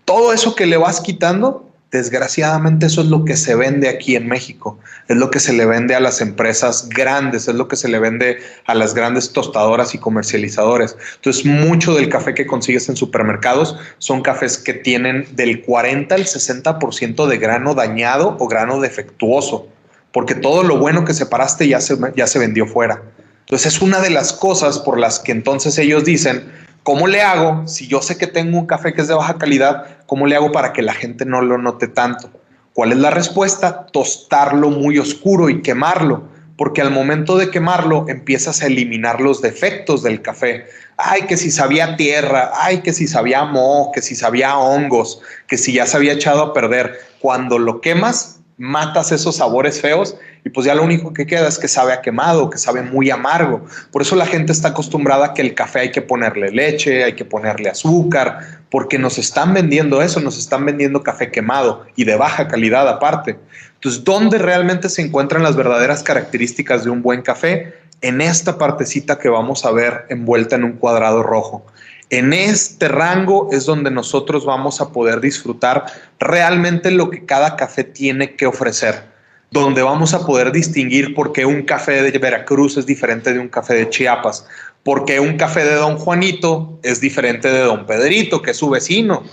Todo eso que le vas quitando Desgraciadamente eso es lo que se vende aquí en México, es lo que se le vende a las empresas grandes, es lo que se le vende a las grandes tostadoras y comercializadores. Entonces, mucho del café que consigues en supermercados son cafés que tienen del 40 al 60% de grano dañado o grano defectuoso, porque todo lo bueno que separaste ya se, ya se vendió fuera. Entonces es una de las cosas por las que entonces ellos dicen, ¿cómo le hago si yo sé que tengo un café que es de baja calidad? ¿Cómo le hago para que la gente no lo note tanto? ¿Cuál es la respuesta? Tostarlo muy oscuro y quemarlo, porque al momento de quemarlo empiezas a eliminar los defectos del café. Ay, que si sabía tierra, ay, que si sabía moho, que si sabía hongos, que si ya se había echado a perder. Cuando lo quemas, matas esos sabores feos y pues ya lo único que queda es que sabe a quemado, que sabe muy amargo. Por eso la gente está acostumbrada a que el café hay que ponerle leche, hay que ponerle azúcar, porque nos están vendiendo eso, nos están vendiendo café quemado y de baja calidad aparte. Entonces, ¿dónde realmente se encuentran las verdaderas características de un buen café? En esta partecita que vamos a ver envuelta en un cuadrado rojo. En este rango es donde nosotros vamos a poder disfrutar realmente lo que cada café tiene que ofrecer, donde vamos a poder distinguir por qué un café de Veracruz es diferente de un café de Chiapas, por qué un café de Don Juanito es diferente de Don Pedrito, que es su vecino,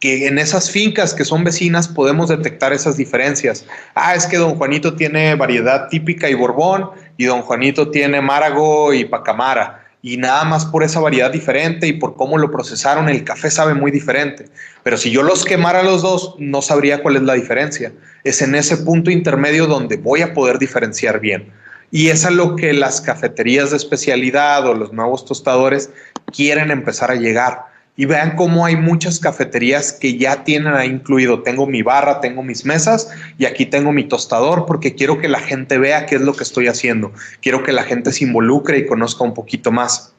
que en esas fincas que son vecinas podemos detectar esas diferencias. Ah, es que Don Juanito tiene variedad típica y Borbón y Don Juanito tiene Márago y Pacamara y nada más por esa variedad diferente y por cómo lo procesaron, el café sabe muy diferente. Pero si yo los quemara los dos, no sabría cuál es la diferencia. Es en ese punto intermedio donde voy a poder diferenciar bien. Y es a lo que las cafeterías de especialidad o los nuevos tostadores quieren empezar a llegar y vean cómo hay muchas cafeterías que ya tienen ahí incluido, tengo mi barra, tengo mis mesas y aquí tengo mi tostador porque quiero que la gente vea qué es lo que estoy haciendo, quiero que la gente se involucre y conozca un poquito más.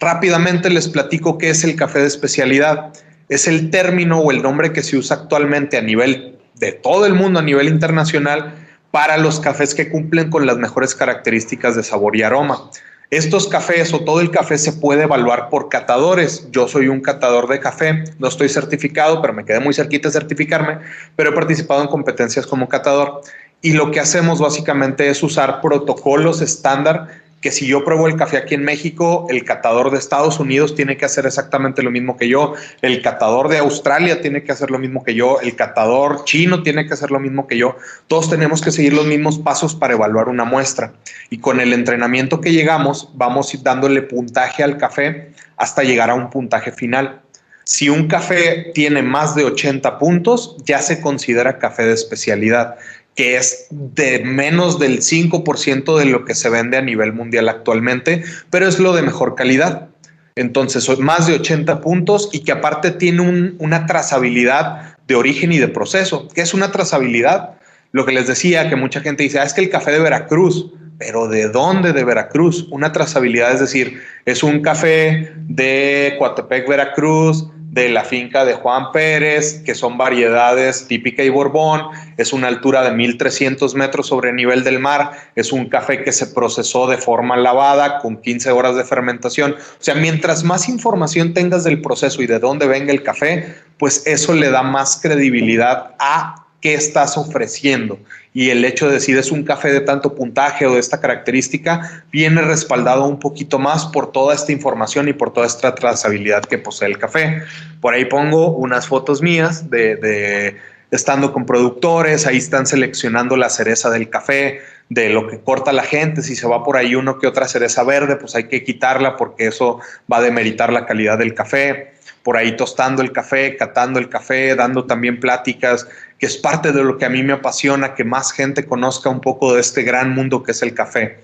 Rápidamente les platico qué es el café de especialidad. Es el término o el nombre que se usa actualmente a nivel de todo el mundo, a nivel internacional, para los cafés que cumplen con las mejores características de sabor y aroma. Estos cafés o todo el café se puede evaluar por catadores. Yo soy un catador de café, no estoy certificado, pero me quedé muy cerquita de certificarme, pero he participado en competencias como catador. Y lo que hacemos básicamente es usar protocolos estándar que si yo pruebo el café aquí en México, el catador de Estados Unidos tiene que hacer exactamente lo mismo que yo, el catador de Australia tiene que hacer lo mismo que yo, el catador chino tiene que hacer lo mismo que yo. Todos tenemos que seguir los mismos pasos para evaluar una muestra. Y con el entrenamiento que llegamos, vamos dándole puntaje al café hasta llegar a un puntaje final. Si un café tiene más de 80 puntos, ya se considera café de especialidad que es de menos del 5% de lo que se vende a nivel mundial actualmente, pero es lo de mejor calidad. Entonces, más de 80 puntos y que aparte tiene una trazabilidad de origen y de proceso. ¿Qué es una trazabilidad? Lo que les decía, que mucha gente dice, ah, es que el café de Veracruz, pero ¿de dónde de Veracruz? Una trazabilidad es decir, es un café de Coatepec, Veracruz, de la finca de Juan Pérez, que son variedades típica y Borbón, es una altura de 1300 metros sobre el nivel del mar, es un café que se procesó de forma lavada con 15 horas de fermentación. O sea, mientras más información tengas del proceso y de dónde venga el café, pues eso le da más credibilidad a qué estás ofreciendo. Y el hecho de decir es un café de tanto puntaje o de esta característica viene respaldado un poquito más por toda esta información y por toda esta trazabilidad que posee el café. Por ahí pongo unas fotos mías de, de estando con productores, ahí están seleccionando la cereza del café, de lo que corta la gente, si se va por ahí uno que otra cereza verde, pues hay que quitarla porque eso va a demeritar la calidad del café por ahí tostando el café, catando el café, dando también pláticas, que es parte de lo que a mí me apasiona, que más gente conozca un poco de este gran mundo que es el café.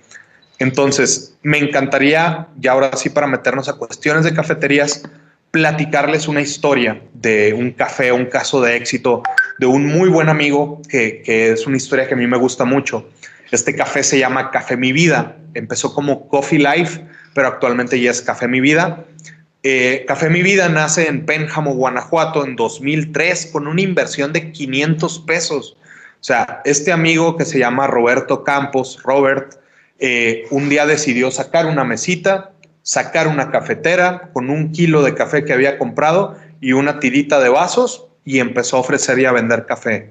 Entonces, me encantaría, ya ahora sí para meternos a cuestiones de cafeterías, platicarles una historia de un café, un caso de éxito de un muy buen amigo, que, que es una historia que a mí me gusta mucho. Este café se llama Café Mi Vida. Empezó como Coffee Life, pero actualmente ya es Café Mi Vida. Eh, Café Mi Vida nace en Pénjamo, Guanajuato, en 2003 con una inversión de 500 pesos. O sea, este amigo que se llama Roberto Campos, Robert, eh, un día decidió sacar una mesita, sacar una cafetera con un kilo de café que había comprado y una tirita de vasos y empezó a ofrecer y a vender café.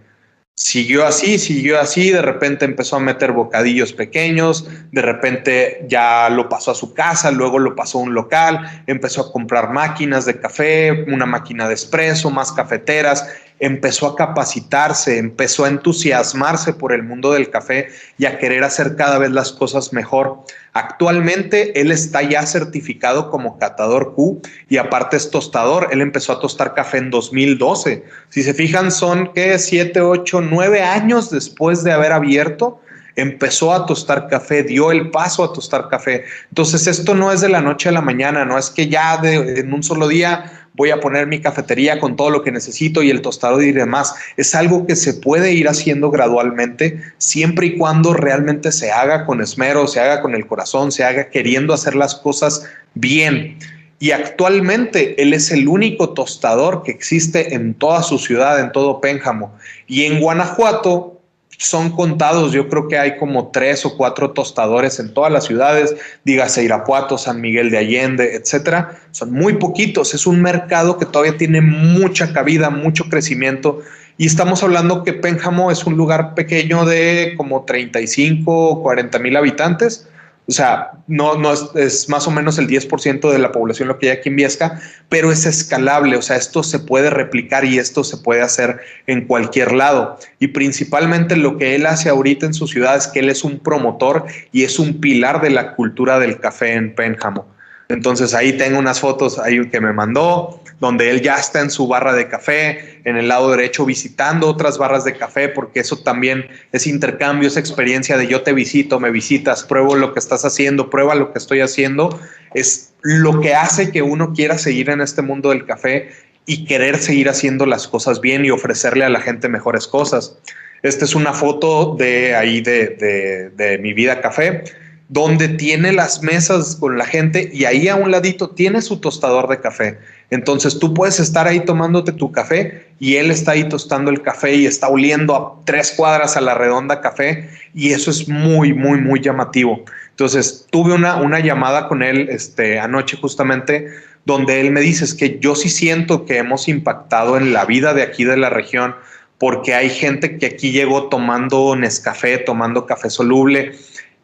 Siguió así, siguió así, de repente empezó a meter bocadillos pequeños, de repente ya lo pasó a su casa, luego lo pasó a un local, empezó a comprar máquinas de café, una máquina de espresso, más cafeteras, empezó a capacitarse, empezó a entusiasmarse por el mundo del café y a querer hacer cada vez las cosas mejor. Actualmente él está ya certificado como catador Q y aparte es tostador. Él empezó a tostar café en 2012. Si se fijan, son que 7, 8, 9 años después de haber abierto empezó a tostar café, dio el paso a tostar café. Entonces esto no es de la noche a la mañana, no es que ya de, en un solo día voy a poner mi cafetería con todo lo que necesito y el tostador y demás. Es algo que se puede ir haciendo gradualmente, siempre y cuando realmente se haga con esmero, se haga con el corazón, se haga queriendo hacer las cosas bien. Y actualmente él es el único tostador que existe en toda su ciudad, en todo Pénjamo. Y en Guanajuato son contados, yo creo que hay como tres o cuatro tostadores en todas las ciudades, dígase Irapuato, San Miguel de Allende, etcétera. Son muy poquitos, es un mercado que todavía tiene mucha cabida, mucho crecimiento. Y estamos hablando que Pénjamo es un lugar pequeño de como 35 o 40 mil habitantes o sea, no, no es, más o menos el 10% de la población lo que hay aquí en Viesca, pero es escalable. O sea, esto se puede replicar y esto se puede hacer en cualquier lado. Y principalmente lo que él hace ahorita en su ciudad es que él es un promotor y es un pilar de la cultura del café en Pénjamo. Entonces ahí tengo unas fotos ahí que me mandó, donde él ya está en su barra de café, en el lado derecho visitando otras barras de café, porque eso también es intercambio, es experiencia de yo te visito, me visitas, pruebo lo que estás haciendo, prueba lo que estoy haciendo, es lo que hace que uno quiera seguir en este mundo del café y querer seguir haciendo las cosas bien y ofrecerle a la gente mejores cosas. Esta es una foto de ahí de, de, de mi vida café donde tiene las mesas con la gente y ahí a un ladito tiene su tostador de café. Entonces tú puedes estar ahí tomándote tu café y él está ahí tostando el café y está oliendo a tres cuadras a la redonda café y eso es muy, muy, muy llamativo. Entonces tuve una, una llamada con él este, anoche justamente donde él me dice es que yo sí siento que hemos impactado en la vida de aquí de la región porque hay gente que aquí llegó tomando Nescafé, tomando café soluble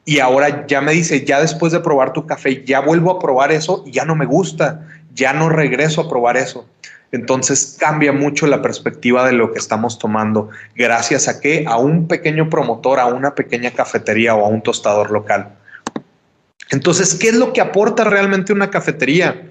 y ahora ya me dice, ya después de probar tu café, ya vuelvo a probar eso y ya no me gusta, ya no regreso a probar eso. Entonces cambia mucho la perspectiva de lo que estamos tomando, gracias a que a un pequeño promotor, a una pequeña cafetería o a un tostador local. Entonces, ¿qué es lo que aporta realmente una cafetería?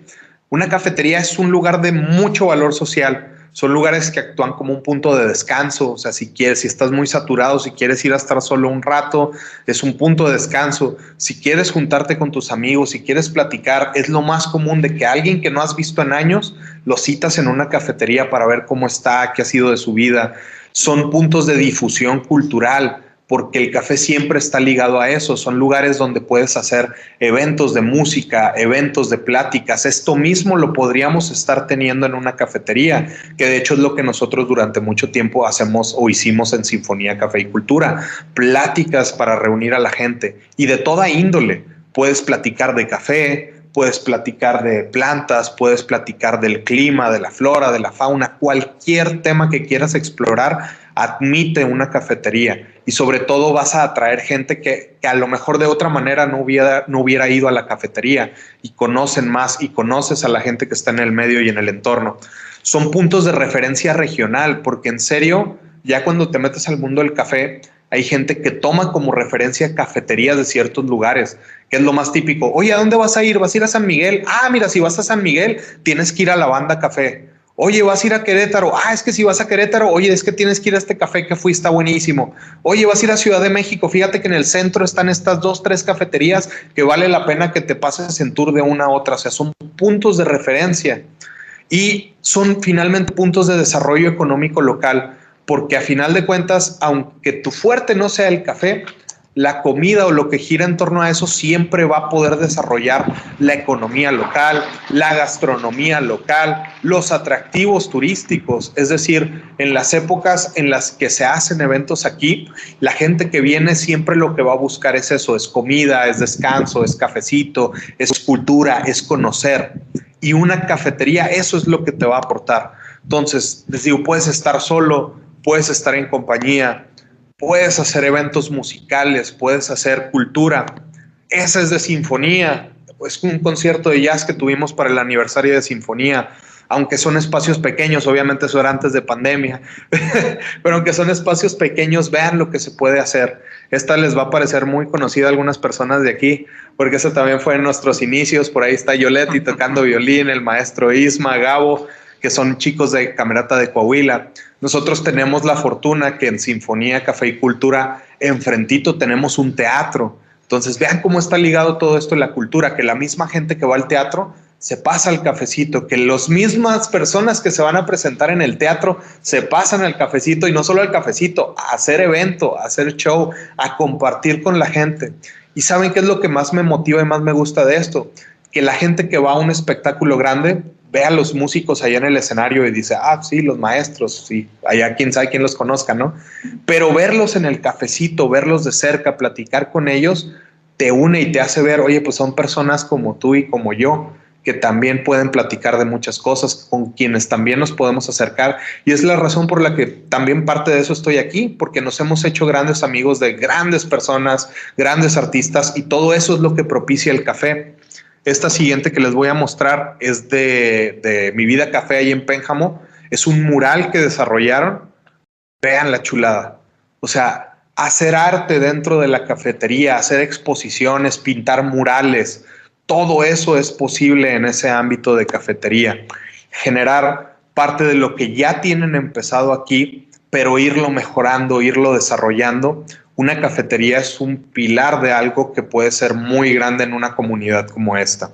Una cafetería es un lugar de mucho valor social son lugares que actúan como un punto de descanso, o sea, si quieres, si estás muy saturado, si quieres ir a estar solo un rato, es un punto de descanso. Si quieres juntarte con tus amigos, si quieres platicar, es lo más común de que alguien que no has visto en años lo citas en una cafetería para ver cómo está, qué ha sido de su vida. Son puntos de difusión cultural porque el café siempre está ligado a eso. Son lugares donde puedes hacer eventos de música, eventos de pláticas. Esto mismo lo podríamos estar teniendo en una cafetería, que de hecho es lo que nosotros durante mucho tiempo hacemos o hicimos en Sinfonía Café y Cultura. Pláticas para reunir a la gente y de toda índole. Puedes platicar de café, puedes platicar de plantas, puedes platicar del clima, de la flora, de la fauna, cualquier tema que quieras explorar admite una cafetería y sobre todo vas a atraer gente que, a lo mejor de otra manera no hubiera, no hubiera ido a la cafetería y conocen más y conoces a la gente que está en el medio y en el entorno. Son puntos de referencia regional porque en serio, ya cuando te metes al mundo del café, hay gente que toma como referencia cafeterías de ciertos lugares, que es lo más típico. Oye, ¿a dónde vas a ir? ¿Vas a ir a San Miguel? Ah, mira, si vas a San Miguel, tienes que ir a la banda café. Oye, vas a ir a Querétaro. Ah, es que si vas a Querétaro, oye, es que tienes que ir a este café que fui, está buenísimo. Oye, vas a ir a Ciudad de México. Fíjate que en el centro están estas dos, tres cafeterías que vale la pena que te pases en tour de una a otra. O sea, son puntos de referencia y son finalmente puntos de desarrollo económico local, porque a final de cuentas, aunque tu fuerte no sea el café, la comida o lo que gira en torno a eso siempre va a poder desarrollar la economía local, la gastronomía local, los atractivos turísticos. Es decir, en las épocas en las que se hacen eventos aquí, la gente que viene siempre lo que va a buscar es eso, es comida, es descanso, es cafecito, es cultura, es conocer. Y una cafetería, eso es lo que te va a aportar. Entonces, les digo, puedes estar solo, puedes estar en compañía, puedes hacer eventos musicales, puedes hacer cultura. Esa es de sinfonía. Es un concierto de jazz que tuvimos para el aniversario de sinfonía. aunque son espacios pequeños, obviamente eso era antes de pandemia, pero aunque son espacios pequeños, vean lo que se puede hacer. Esta les va a parecer muy conocida a algunas personas de aquí, porque eso también fue en nuestros inicios, por ahí está Yoletti tocando violín, el maestro Isma, Gabo, que son chicos de Camerata de Coahuila. Nosotros tenemos la fortuna que en Sinfonía, Café y Cultura, enfrentito tenemos un teatro. Entonces vean cómo está ligado todo esto en la cultura, que la misma gente que va al teatro se pasa al cafecito, que las mismas personas que se van a presentar en el teatro se pasan al cafecito y no solo al cafecito, a hacer evento, a hacer show, a compartir con la gente. Y saben qué es lo que más me motiva y más me gusta de esto, que la gente que va a un espectáculo grande ve a los músicos allá en el escenario y dice, ah, sí, los maestros, sí, allá quién sabe quién los conozca, ¿no? Pero verlos en el cafecito, verlos de cerca, platicar con ellos, te une y te hace ver, oye, pues son personas como tú y como yo, que también pueden platicar de muchas cosas, con quienes también nos podemos acercar. Y es la razón por la que también parte de eso estoy aquí, porque nos hemos hecho grandes amigos de grandes personas, grandes artistas, y todo eso es lo que propicia el café. Esta siguiente que les voy a mostrar es de, Mi Vida Café ahí en Pénjamo. Es un mural que desarrollaron. Vean la chulada. O sea, hacer arte dentro de la cafetería, hacer exposiciones, pintar murales, todo eso es posible en ese ámbito de cafetería. Generar parte de lo que ya tienen empezado aquí, pero irlo mejorando, irlo desarrollando una cafetería es un pilar de algo que puede ser muy grande en una comunidad como esta.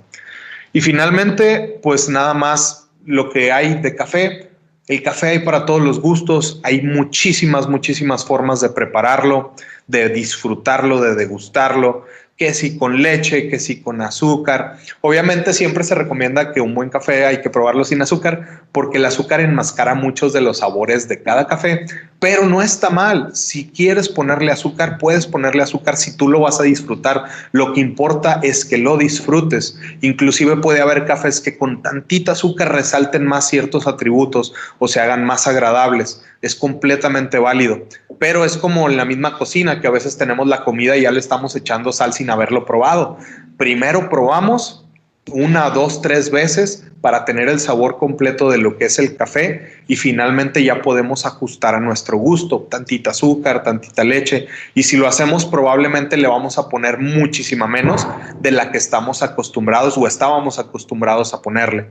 Y finalmente, pues nada más lo que hay de café. El café hay para todos los gustos, hay muchísimas, muchísimas formas de prepararlo, de disfrutarlo, de degustarlo que si con leche, que si con azúcar. Obviamente siempre se recomienda que un buen café hay que probarlo sin azúcar porque el azúcar enmascara muchos de los sabores de cada café, pero no está mal. Si quieres ponerle azúcar, puedes ponerle azúcar si tú lo vas a disfrutar. Lo que importa es que lo disfrutes. Inclusive puede haber cafés que con tantita azúcar resalten más ciertos atributos o se hagan más agradables. Es completamente válido, pero es como en la misma cocina que a veces tenemos la comida y ya le estamos echando sal sin haberlo probado. Primero probamos una, dos, tres veces para tener el sabor completo de lo que es el café y finalmente ya podemos ajustar a nuestro gusto, tantita azúcar, tantita leche y si lo hacemos probablemente le vamos a poner muchísima menos de la que estamos acostumbrados o estábamos acostumbrados a ponerle.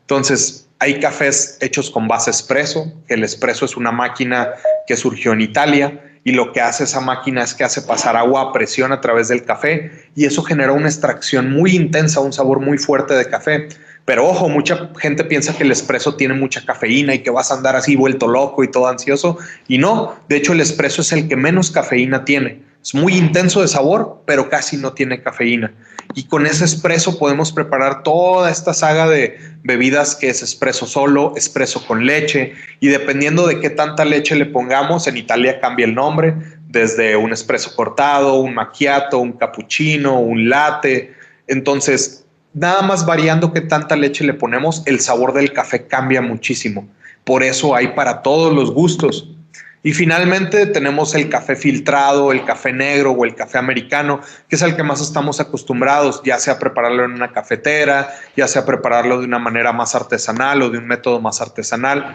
Entonces, hay cafés hechos con base espresso, el espresso es una máquina que surgió en Italia y lo que hace esa máquina es que hace pasar agua a presión a través del café y eso genera una extracción muy intensa, un sabor muy fuerte de café. Pero ojo, mucha gente piensa que el espresso tiene mucha cafeína y que vas a andar así vuelto loco y todo ansioso. Y no, de hecho el espresso es el que menos cafeína tiene. Es muy intenso de sabor, pero casi no tiene cafeína. Y con ese espresso podemos preparar toda esta saga de bebidas que es espresso solo, espresso con leche. Y dependiendo de qué tanta leche le pongamos, en Italia cambia el nombre, desde un espresso cortado, un macchiato, un cappuccino, un latte. Entonces, nada más variando qué tanta leche le ponemos, el sabor del café cambia muchísimo. Por eso hay para todos los gustos. Y finalmente tenemos el café filtrado, el café negro o el café americano, que es el que más estamos acostumbrados, ya sea prepararlo en una cafetera, ya sea prepararlo de una manera más artesanal o de un método más artesanal,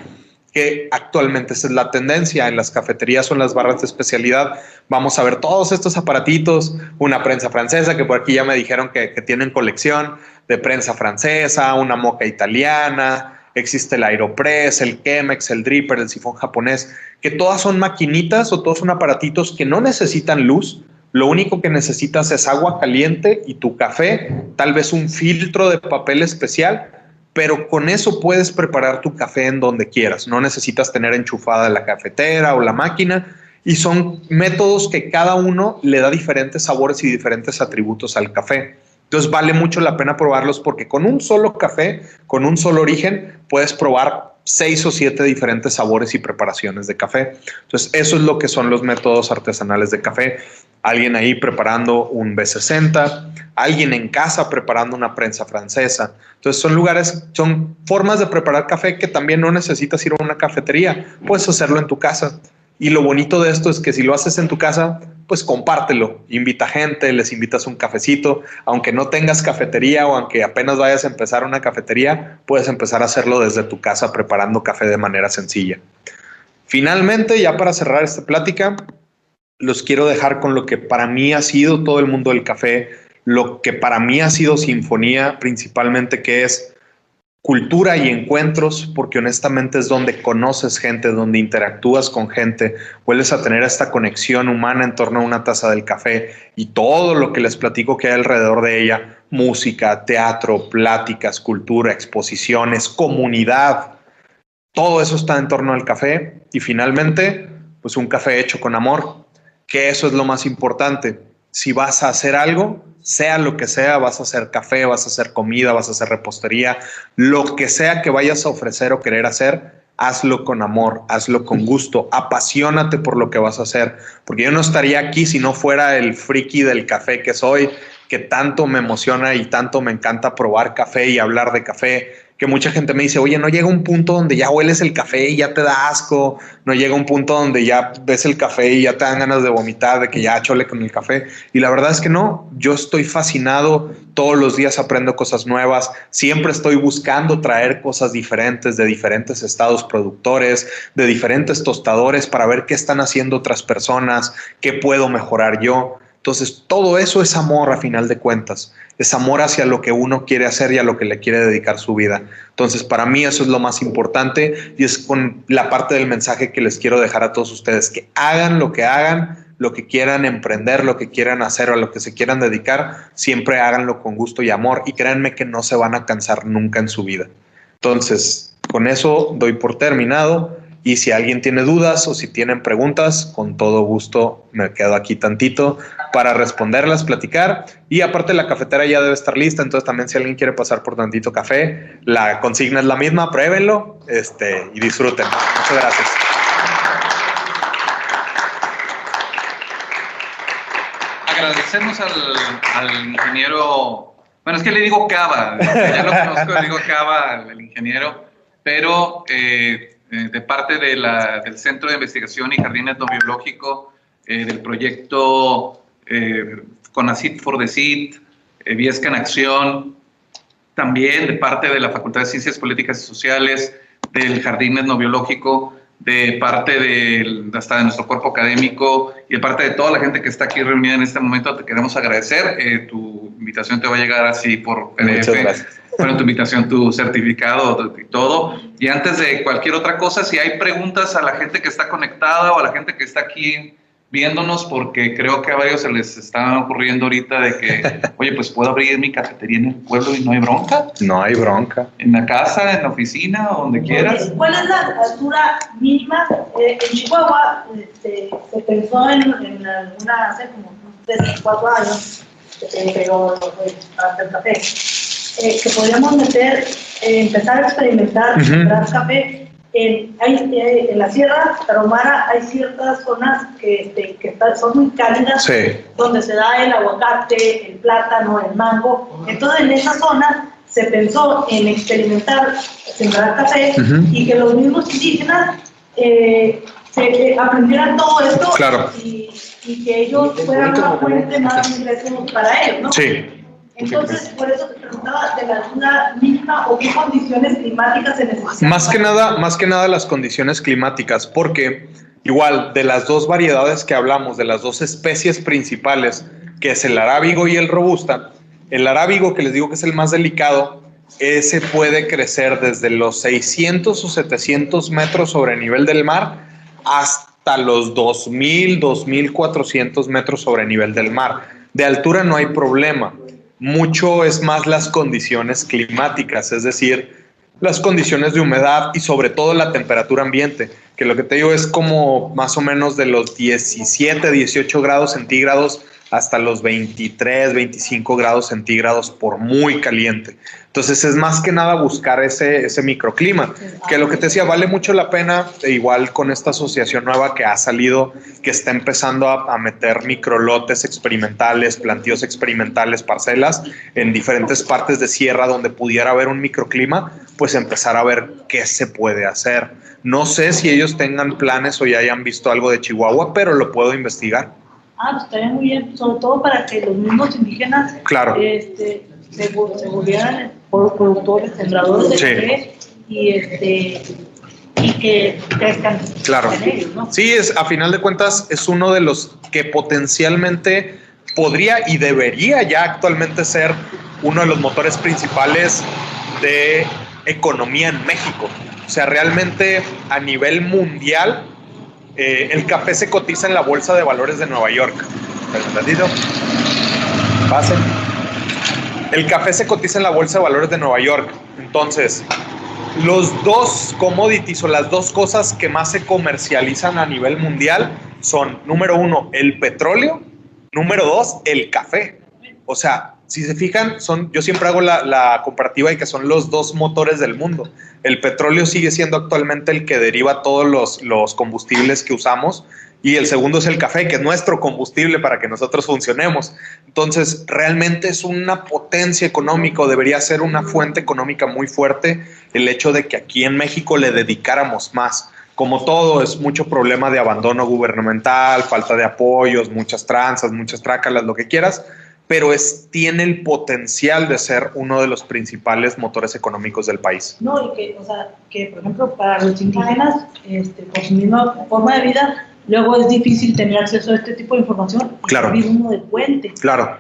que actualmente esa es la tendencia en las cafeterías o en las barras de especialidad. Vamos a ver todos estos aparatitos, una prensa francesa, que por aquí ya me dijeron que, que tienen colección de prensa francesa, una moca italiana, existe el Aeropress, el Chemex, el Dripper, el sifón japonés, que todas son maquinitas o todos son aparatitos que no necesitan luz. Lo único que necesitas es agua caliente y tu café, tal vez un filtro de papel especial, pero con eso puedes preparar tu café en donde quieras. No necesitas tener enchufada la cafetera o la máquina. Y son métodos que cada uno le da diferentes sabores y diferentes atributos al café. Entonces vale mucho la pena probarlos porque con un solo café, con un solo origen, puedes probar seis o siete diferentes sabores y preparaciones de café. Entonces eso es lo que son los métodos artesanales de café. Alguien ahí preparando un B60, alguien en casa preparando una prensa francesa. Entonces son lugares, son formas de preparar café que también no necesitas ir a una cafetería, puedes hacerlo en tu casa. Y lo bonito de esto es que si lo haces en tu casa, pues compártelo, invita gente, les invitas un cafecito, aunque no tengas cafetería o aunque apenas vayas a empezar una cafetería, puedes empezar a hacerlo desde tu casa preparando café de manera sencilla. Finalmente, ya para cerrar esta plática, los quiero dejar con lo que para mí ha sido todo el mundo del café, lo que para mí ha sido sinfonía principalmente, que es cultura y encuentros, porque honestamente es donde conoces gente, donde interactúas con gente, vuelves a tener esta conexión humana en torno a una taza del café y todo lo que les platico que hay alrededor de ella, música, teatro, pláticas, cultura, exposiciones, comunidad, todo eso está en torno al café y finalmente, pues un café hecho con amor, que eso es lo más importante. Si vas a hacer algo, sea lo que sea, vas a hacer café, vas a hacer comida, vas a hacer repostería, lo que sea que vayas a ofrecer o querer hacer, hazlo con amor, hazlo con gusto, apasionate por lo que vas a hacer, porque yo no estaría aquí si no fuera el friki del café que soy, que tanto me emociona y tanto me encanta probar café y hablar de café que mucha gente me dice, oye, no llega un punto donde ya hueles el café y ya te da asco, no llega un punto donde ya ves el café y ya te dan ganas de vomitar, de que ya chole con el café. Y la verdad es que no, yo estoy fascinado, todos los días aprendo cosas nuevas, siempre estoy buscando traer cosas diferentes de diferentes estados productores, de diferentes tostadores para ver qué están haciendo otras personas, qué puedo mejorar yo. Entonces, todo eso es amor a final de cuentas es amor hacia lo que uno quiere hacer y a lo que le quiere dedicar su vida. Entonces, para mí eso es lo más importante y es con la parte del mensaje que les quiero dejar a todos ustedes, que hagan lo que hagan, lo que quieran emprender, lo que quieran hacer o a lo que se quieran dedicar, siempre háganlo con gusto y amor y créanme que no se van a cansar nunca en su vida. Entonces, con eso doy por terminado. Y si alguien tiene dudas o si tienen preguntas, con todo gusto me quedo aquí tantito para responderlas, platicar. Y aparte la cafetera ya debe estar lista, entonces también si alguien quiere pasar por tantito café, la consigna es la misma, pruébenlo este, y disfruten. Muchas gracias. Agradecemos al, ingeniero, bueno, es que le digo Cava, ya lo conozco, le digo Cava al, ingeniero, pero... Eh, eh, de parte de la, del Centro de Investigación y Jardín Biológico eh, del proyecto eh, CONACIT for the CIT, eh, Viesca en Acción, también de parte de la Facultad de Ciencias Políticas y Sociales, del Jardín Etnobiológico, de parte de, hasta de nuestro cuerpo académico y de parte de toda la gente que está aquí reunida en este momento, te queremos agradecer. tu invitación te va a llegar así por PDF. Muchas gracias bueno, tu invitación, tu certificado y todo. Y antes de cualquier otra cosa, si hay preguntas a la gente que está conectada o a la gente que está aquí viéndonos, porque creo que a varios se les está ocurriendo ahorita de que, oye, pues puedo abrir mi cafetería en el pueblo y no hay bronca. No hay bronca. En la casa, en la oficina, donde quieras. ¿Cuál es la altura mínima? Eh, en Chihuahua este, se pensó en, en alguna, hace como 3 4 años, pero pues, hasta el café eh, que podríamos meter, eh, empezar a experimentar, uh café. En, hay, eh, en la Sierra Tarahumara hay ciertas zonas que, este, que son muy cálidas, donde se da el aguacate, el plátano, el mango. Entonces, en esa zona se pensó en experimentar, sembrar café y que los mismos indígenas se, aprendieran todo esto y, y, que ellos fueran una fuente más de ingresos para ellos, ¿no? Sí. Entonces, por eso te preguntaba de la altura mínima o qué condiciones climáticas se necesitan. Más que nada, más que nada las condiciones climáticas, porque igual de las dos variedades que hablamos, de las dos especies principales, que es el arábigo y el robusta, el arábigo que les digo que es el más delicado, ese puede crecer desde los 600 o 700 metros sobre el nivel del mar hasta los 2000, 2400 metros sobre el nivel del mar. De altura no hay problema mucho es más las condiciones climáticas, es decir, las condiciones de humedad y sobre todo la temperatura ambiente, que lo que te digo es como más o menos de los 17, 18 grados centígrados hasta los 23, 25 grados centígrados por muy caliente. Entonces es más que nada buscar ese, ese microclima, que lo que te decía, vale mucho la pena, e igual con esta asociación nueva que ha salido, que está empezando a, a meter microlotes experimentales, plantíos experimentales, parcelas en diferentes partes de sierra donde pudiera haber un microclima, pues empezar a ver qué se puede hacer. No sé si ellos tengan planes o ya hayan visto algo de Chihuahua, pero lo puedo investigar. Ah, pues estaría muy bien, sobre todo para que los mismos indígenas Claro. este, se, vol- se volvieran por productores, sembradores de Sí. café y, este, y que crezcan Claro. en ellos, ¿no? Sí, es a final de cuentas es uno de los que potencialmente podría y debería ya actualmente ser uno de los motores principales de economía en México. O sea, realmente a nivel mundial, eh, el café se cotiza en la Bolsa de Valores de Nueva York. Tantito. Pasen. El café se cotiza en la Bolsa de Valores de Nueva York. Entonces, los dos commodities o las dos cosas que más se comercializan a nivel mundial son, número uno, el petróleo, número dos, el café. O sea, si se fijan, son, yo siempre hago la, la comparativa de que son los dos motores del mundo. El petróleo sigue siendo actualmente el que deriva todos los, los combustibles que usamos y el segundo es el café, que es nuestro combustible para que nosotros funcionemos. Entonces, realmente es una potencia económica, debería ser una fuente económica muy fuerte el hecho de que aquí en México le dedicáramos más. Como todo, es mucho problema de abandono gubernamental, falta de apoyos, muchas tranzas, muchas trácalas, lo que quieras, pero es, tiene el potencial de ser uno de los principales motores económicos del país. No, y que, o sea, que por ejemplo para los indígenas, este, por su misma forma de vida, luego es difícil tener acceso a este tipo de información. y Claro. uno de puente. Claro.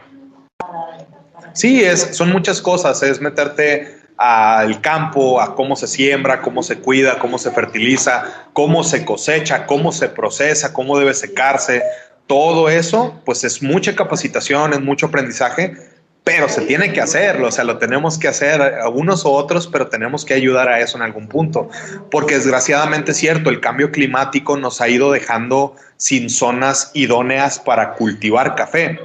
para- para- Sí, es, son muchas cosas, es meterte al campo, a cómo se siembra, cómo se cuida, cómo se fertiliza, cómo se cosecha, cómo se procesa, cómo debe secarse. Todo eso, pues es mucha capacitación, es mucho aprendizaje, pero se tiene que hacerlo, o sea, lo tenemos que hacer a unos u otros, pero tenemos que ayudar a eso en algún punto, porque desgraciadamente es cierto, el cambio climático nos ha ido dejando sin zonas idóneas para cultivar café.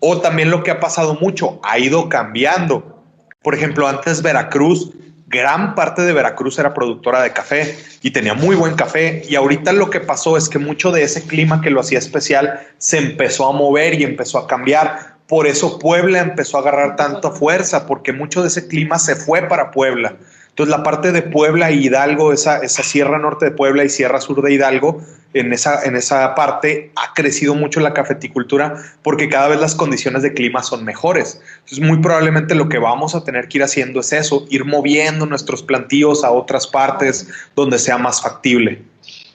O también lo que ha pasado mucho, ha ido cambiando. Por ejemplo, antes Veracruz, gran parte de Veracruz era productora de café y tenía muy buen café. Y ahorita lo que pasó es que mucho de ese clima que lo hacía especial se empezó a mover y empezó a cambiar. Por eso Puebla empezó a agarrar tanta fuerza, porque mucho de ese clima se fue para Puebla. Entonces la parte de Puebla y Hidalgo, esa, esa sierra norte de Puebla y sierra sur de Hidalgo, en esa, en esa parte ha crecido mucho la cafeticultura porque cada vez las condiciones de clima son mejores. Entonces muy probablemente lo que vamos a tener que ir haciendo es eso, ir moviendo nuestros plantíos a otras partes donde sea más factible.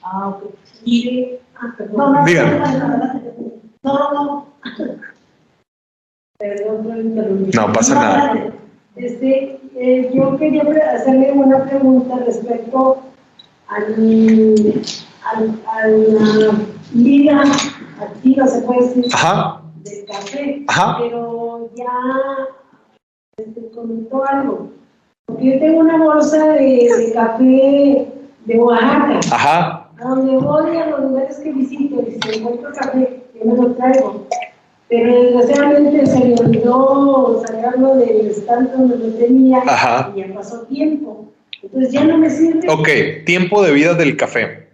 Ah, ok. Y, Ah, no, no, no. Perdón interrumpir. No pasa nada. Este, eh, yo quería hacerle una pregunta respecto al, al, a la vida activa, se puede decir, Ajá, del café. Ajá. Pero ya este, comentó algo. Porque yo tengo una bolsa de, de café de Oaxaca. ajá, A donde voy, a los lugares que visito, y si encuentro café, yo me lo traigo. Pero desgraciadamente se me olvidó sacarlo del estante donde lo tenía Ajá. y ya pasó tiempo. Entonces ya no me sirve. Ok, tiempo de vida del café.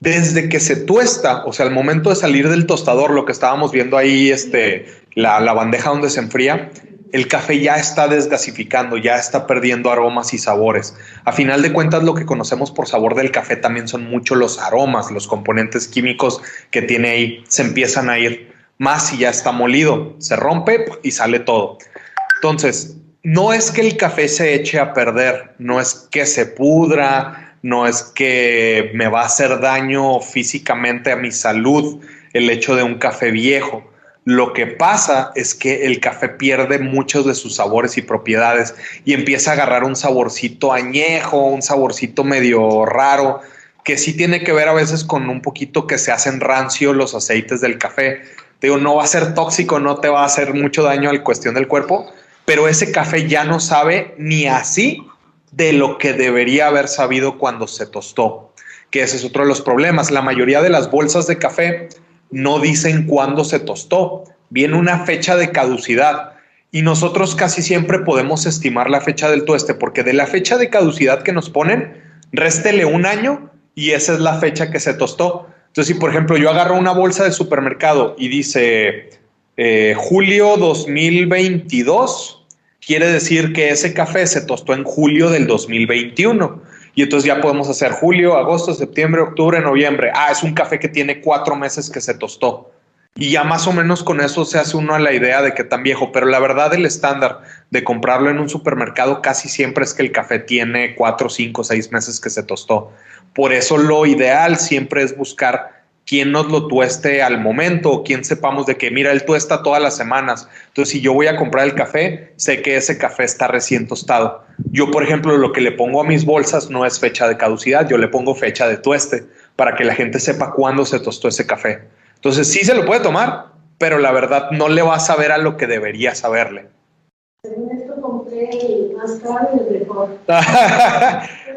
Desde que se tuesta, o sea, al momento de salir del tostador, lo que estábamos viendo ahí, este, la, la bandeja donde se enfría, el café ya está desgasificando, ya está perdiendo aromas y sabores. A final de cuentas, lo que conocemos por sabor del café también son mucho los aromas, los componentes químicos que tiene ahí, se empiezan a ir más si ya está molido, se rompe y sale todo. Entonces, no es que el café se eche a perder, no es que se pudra, no es que me va a hacer daño físicamente a mi salud el hecho de un café viejo. Lo que pasa es que el café pierde muchos de sus sabores y propiedades y empieza a agarrar un saborcito añejo, un saborcito medio raro, que sí tiene que ver a veces con un poquito que se hacen rancio los aceites del café. Te digo, no va a ser tóxico, no te va a hacer mucho daño al cuestión del cuerpo, pero ese café ya no sabe ni así de lo que debería haber sabido cuando se tostó, que ese es otro de los problemas. La mayoría de las bolsas de café no dicen cuándo se tostó, viene una fecha de caducidad. Y nosotros casi siempre podemos estimar la fecha del tueste, porque de la fecha de caducidad que nos ponen, réstele un año y esa es la fecha que se tostó. Entonces, si por ejemplo yo agarro una bolsa de supermercado y dice eh, julio 2022, quiere decir que ese café se tostó en julio del 2021. Y entonces ya podemos hacer julio, agosto, septiembre, octubre, noviembre. Ah, es un café que tiene cuatro meses que se tostó. Y ya más o menos con eso se hace uno a la idea de que tan viejo, pero la verdad el estándar de comprarlo en un supermercado casi siempre es que el café tiene cuatro, cinco, seis meses que se tostó. Por eso lo ideal siempre es buscar quién nos lo tueste al momento o quién sepamos de que, mira, él tuesta todas las semanas. Entonces, si yo voy a comprar el café, sé que ese café está recién tostado. Yo, por ejemplo, lo que le pongo a mis bolsas no es fecha de caducidad, yo le pongo fecha de tueste para que la gente sepa cuándo se tostó ese café. Entonces sí se lo puede tomar, pero la verdad no le va a saber a lo que debería saberle. El más caro y el mejor.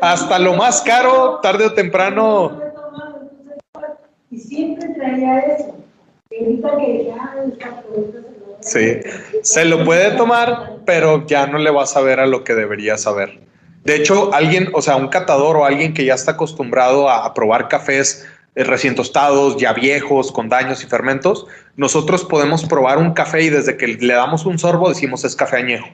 Hasta lo más caro, tarde o temprano. Y siempre traía eso. Sí, se lo puede tomar, pero ya no le va a saber a lo que debería saber. De hecho, alguien, o sea, un catador o alguien que ya está acostumbrado a, a probar cafés eh, recién tostados, ya viejos, con daños y fermentos, nosotros podemos probar un café y desde que le damos un sorbo decimos es café añejo.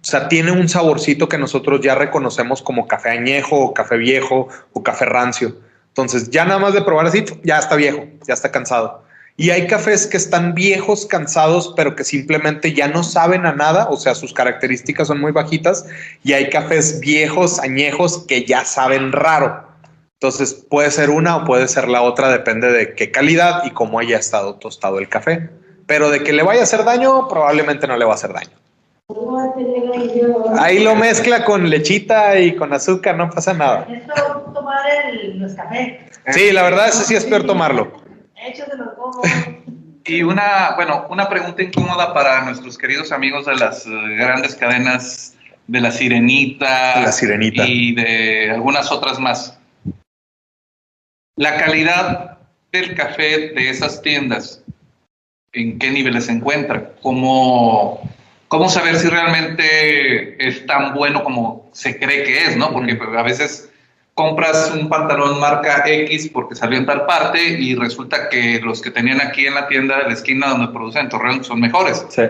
O sea, tiene un saborcito que nosotros ya reconocemos como café añejo o café viejo o café rancio. Entonces, ya nada más de probar así, ya está viejo, ya está cansado. Y hay cafés que están viejos, cansados, pero que simplemente ya no saben a nada, o sea, sus características son muy bajitas. Y hay cafés viejos, añejos, que ya saben raro. Entonces puede ser una o puede ser la otra, depende de qué calidad y cómo haya estado tostado el café. Pero de que le vaya a hacer daño, probablemente no le va a hacer daño. Ahí lo mezcla con lechita y con azúcar, no pasa nada. Es tomar el, los cafés. Sí, la verdad, ese sí es peor tomarlo. Y una, bueno, una pregunta incómoda para nuestros queridos amigos de las eh, grandes cadenas de la Sirenita, la Sirenita y de algunas otras más la calidad del café de esas tiendas, en qué niveles se encuentra, cómo, cómo saber si realmente es tan bueno como se cree que es, ¿no? Porque pues, a veces compras un pantalón marca X porque salió en tal parte y resulta que los que tenían aquí en la tienda de la esquina donde producen Torreón son mejores. Sí.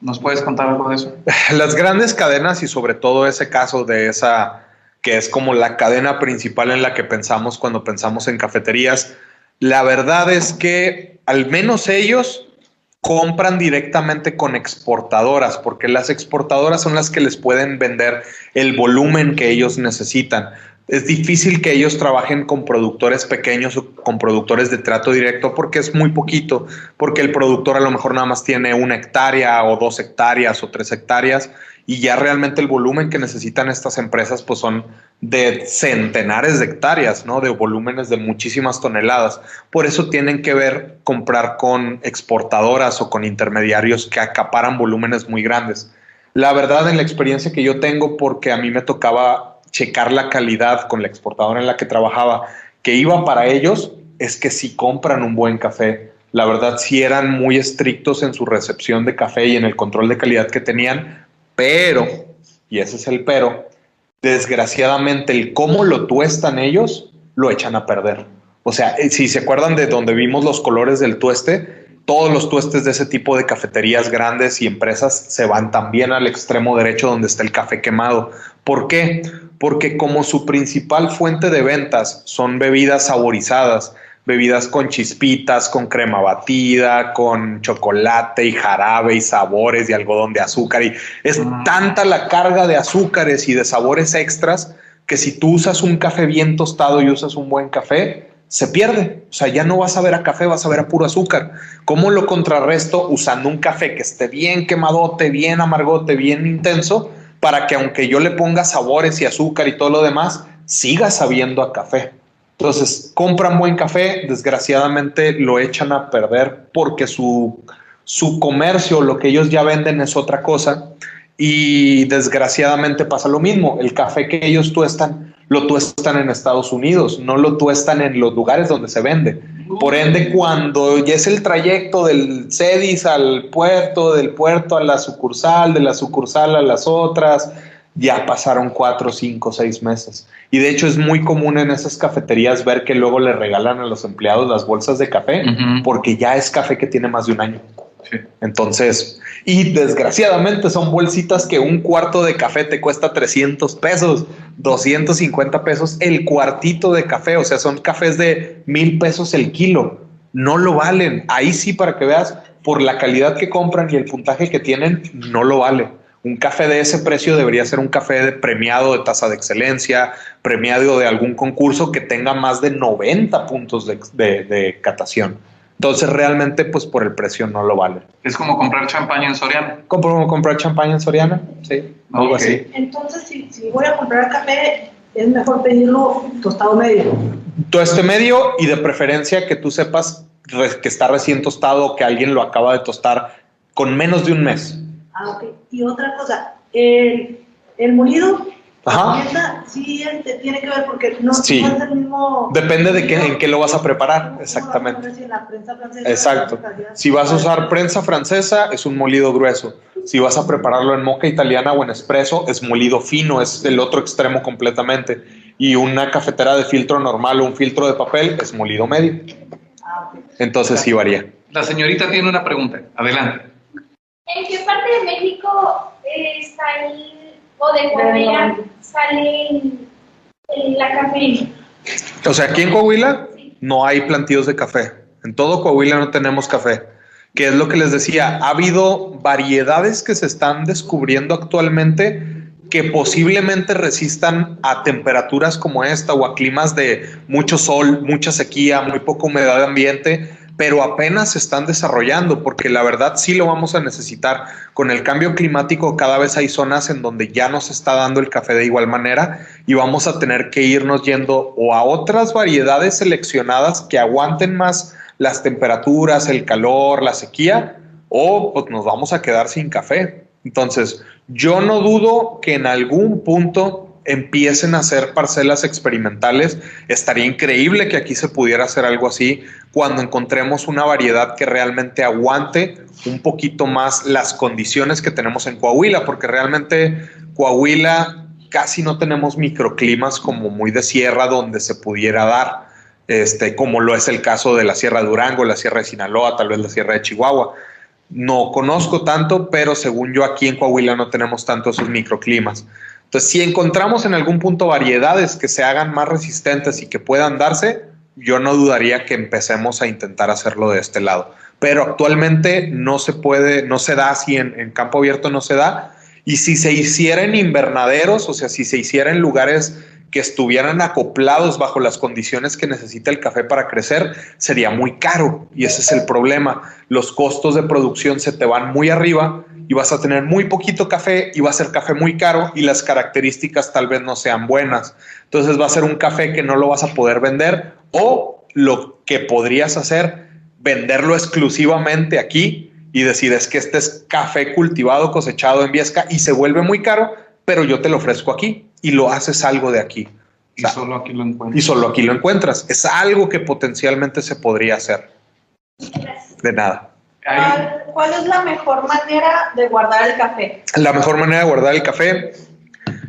¿Nos puedes contar algo de eso? Las grandes cadenas y sobre todo ese caso de esa que es como la cadena principal en la que pensamos cuando pensamos en cafeterías. La verdad es que al menos ellos compran directamente con exportadoras, porque las exportadoras son las que les pueden vender el volumen que ellos necesitan. Es difícil que ellos trabajen con productores pequeños o con productores de trato directo porque es muy poquito, porque el productor a lo mejor nada más tiene una hectárea o dos hectáreas o tres hectáreas y ya realmente el volumen que necesitan estas empresas pues son de centenares de hectáreas, ¿no? De volúmenes de muchísimas toneladas. Por eso tienen que ver comprar con exportadoras o con intermediarios que acaparan volúmenes muy grandes. La verdad, en la experiencia que yo tengo, porque a mí me tocaba checar la calidad con la exportadora en la que trabajaba, que iba para ellos, es que si compran un buen café, la verdad sí eran muy estrictos en su recepción de café y en el control de calidad que tenían, pero, y ese es el pero, desgraciadamente el cómo lo tuestan ellos, lo echan a perder. O sea, eh, si se acuerdan de donde vimos los colores del tueste, todos los tuestes de ese tipo de cafeterías grandes y empresas se van también al extremo derecho donde está el café quemado. ¿Por qué? Porque como su principal fuente de ventas son bebidas saborizadas, bebidas con chispitas, con crema batida, con chocolate y jarabe y sabores y algodón de azúcar. Y es mm. tanta la carga de azúcares y de sabores extras que si tú usas un café bien tostado y usas un buen café, se pierde. O sea, ya no vas a ver a café, vas a ver a puro azúcar. ¿Cómo lo contrarresto usando un café que esté bien quemadote, bien amargote, bien intenso, para que aunque yo le ponga sabores y azúcar y todo lo demás, siga sabiendo a café? Entonces, compran buen café, desgraciadamente lo echan a perder porque su, su comercio, lo que ellos ya venden es otra cosa. Y desgraciadamente pasa lo mismo. El café que ellos tuestan, lo tuestan en Estados Unidos, no lo tuestan en los lugares donde se vende. Por ende, cuando ya es el trayecto del CEDIS al puerto, del puerto a la sucursal, de la sucursal a las otras, ya pasaron cuatro, cinco, seis meses. Y de hecho es muy común en esas cafeterías ver que luego le regalan a los empleados las bolsas de café, porque ya es café que tiene más de un año. Sí. Entonces, y desgraciadamente son bolsitas que un cuarto de café te cuesta 300 pesos, 250 pesos el cuartito de café, o sea, son cafés de mil pesos el kilo. No lo valen. Ahí sí, para que veas, por la calidad que compran y el puntaje que tienen, no lo vale. Un café de ese precio debería ser un café de premiado de tasa de excelencia, premiado de algún concurso que tenga más de 90 puntos de, de- de catación. Entonces, realmente, pues por el precio no lo vale. Es como comprar champaña en Soriana. ¿Compro comprar champaña en Soriana? Sí, algo así. Entonces, si, si voy a comprar café, es mejor pedirlo tostado medio. Todo este medio y de preferencia que tú sepas re- que está recién tostado o que alguien lo acaba de tostar con menos de un mes. Ah, ok. Y otra cosa, el, el molido, Ajá. sí este, tiene que ver porque no, Sí. no es el mismo. Depende de qué, en qué lo vas a preparar, exactamente. Si en la prensa francesa, Exacto. Si vas a usar prensa francesa, es un molido grueso. Si vas a prepararlo en moca italiana o en espresso, es molido fino, es el otro extremo completamente. Y una cafetera de filtro normal o un filtro de papel es molido medio. Ah. Entonces sí varía. La señorita tiene una pregunta. Adelante. ¿En qué parte de México eh, sale, o de Coahuila, sale el- el- la cafeína? O sea, aquí en Coahuila no hay plantíos de café. En todo Coahuila no tenemos café. Que es lo que les decía, ha habido variedades que se están descubriendo actualmente que posiblemente resistan a temperaturas como esta o a climas de mucho sol, mucha sequía, muy poca humedad de ambiente, pero apenas se están desarrollando porque la verdad sí lo vamos a necesitar. Con el cambio climático cada vez hay zonas en donde ya no se está dando el café de igual manera y vamos a tener que irnos yendo o a otras variedades seleccionadas que aguanten más las temperaturas, el calor, la sequía, o pues nos vamos a quedar sin café. Entonces, yo no dudo que en algún punto empiecen a hacer parcelas experimentales. Estaría increíble que aquí se pudiera hacer algo así cuando encontremos una variedad que realmente aguante un poquito más las condiciones que tenemos en Coahuila, porque realmente Coahuila casi no tenemos microclimas como muy de sierra donde se pudiera dar, este, como lo es el caso de la Sierra de Durango, la Sierra de Sinaloa, tal vez la Sierra de Chihuahua. No conozco tanto, pero según yo aquí en Coahuila no tenemos tanto esos microclimas. Entonces, si encontramos en algún punto variedades que se hagan más resistentes y que puedan darse, yo no dudaría que empecemos a intentar hacerlo de este lado. Pero actualmente no se puede, no se da así en, campo abierto, no se da. Y si se hiciera en invernaderos, o sea, si se hiciera en lugares que estuvieran acoplados bajo las condiciones que necesita el café para crecer, sería muy caro. Y ese es el problema. Los costos de producción se te van muy arriba y vas a tener muy poquito café y va a ser café muy caro y las características tal vez no sean buenas. Entonces va a ser un café que no lo vas a poder vender o lo que podrías hacer, venderlo exclusivamente aquí y decir es que este es café cultivado, cosechado en Viesca y se vuelve muy caro, pero yo te lo ofrezco aquí y lo haces algo de aquí. Y solo aquí lo encuentro. Y solo aquí lo encuentras. Es algo que potencialmente se podría hacer. De nada. Hay- ¿Cuál, cuál es la mejor manera de guardar el café? La mejor manera de guardar el café,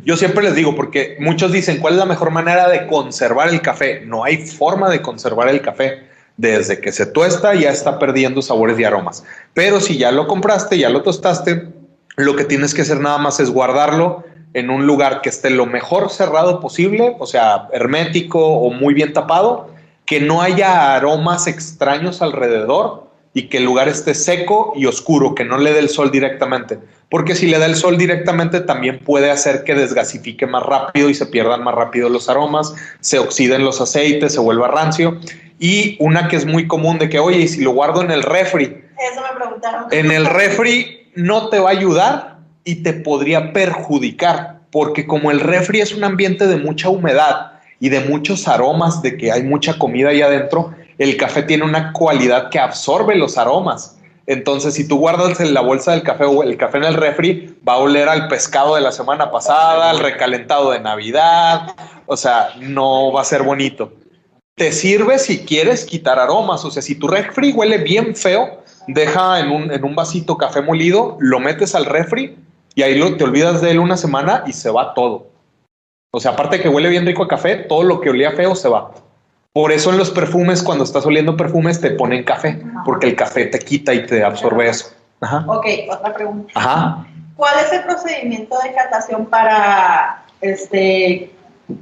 yo siempre les digo, porque muchos dicen, ¿cuál es la mejor manera de conservar el café? No hay forma de conservar el café. Desde que se tuesta ya está perdiendo sabores y aromas. Pero si ya lo compraste, ya lo tostaste, lo que tienes que hacer nada más es guardarlo en un lugar que esté lo mejor cerrado posible, o sea, hermético o muy bien tapado, que no haya aromas extraños alrededor y que el lugar esté seco y oscuro, que no le dé el sol directamente. Porque si le da el sol directamente también puede hacer que desgasifique más rápido y se pierdan más rápido los aromas, se oxiden los aceites, se vuelva rancio. Y una que es muy común de que, oye, y si lo guardo en el refri, Eso me preguntaron. en el refri no te va a ayudar y te podría perjudicar, porque como el refri es un ambiente de mucha humedad y de muchos aromas, de que hay mucha comida ahí adentro, el café tiene una cualidad que absorbe los aromas. Entonces, si tú guardas en la bolsa del café o el café en el refri, va a oler al pescado de la semana pasada, al recalentado de Navidad, o sea, no va a ser bonito. te sirve si quieres quitar aromas. O sea, si tu refri huele bien feo, deja en un, en un vasito café molido, lo metes al refri y ahí lo, te olvidas de él una semana y se va todo. O sea, aparte que huele bien rico a café, todo lo que olía feo se va. Por eso en los perfumes, cuando estás oliendo perfumes, te ponen café, porque el café te quita y te absorbe eso. Ajá. Ok, otra pregunta. Ajá. ¿Cuál es el procedimiento de catación para este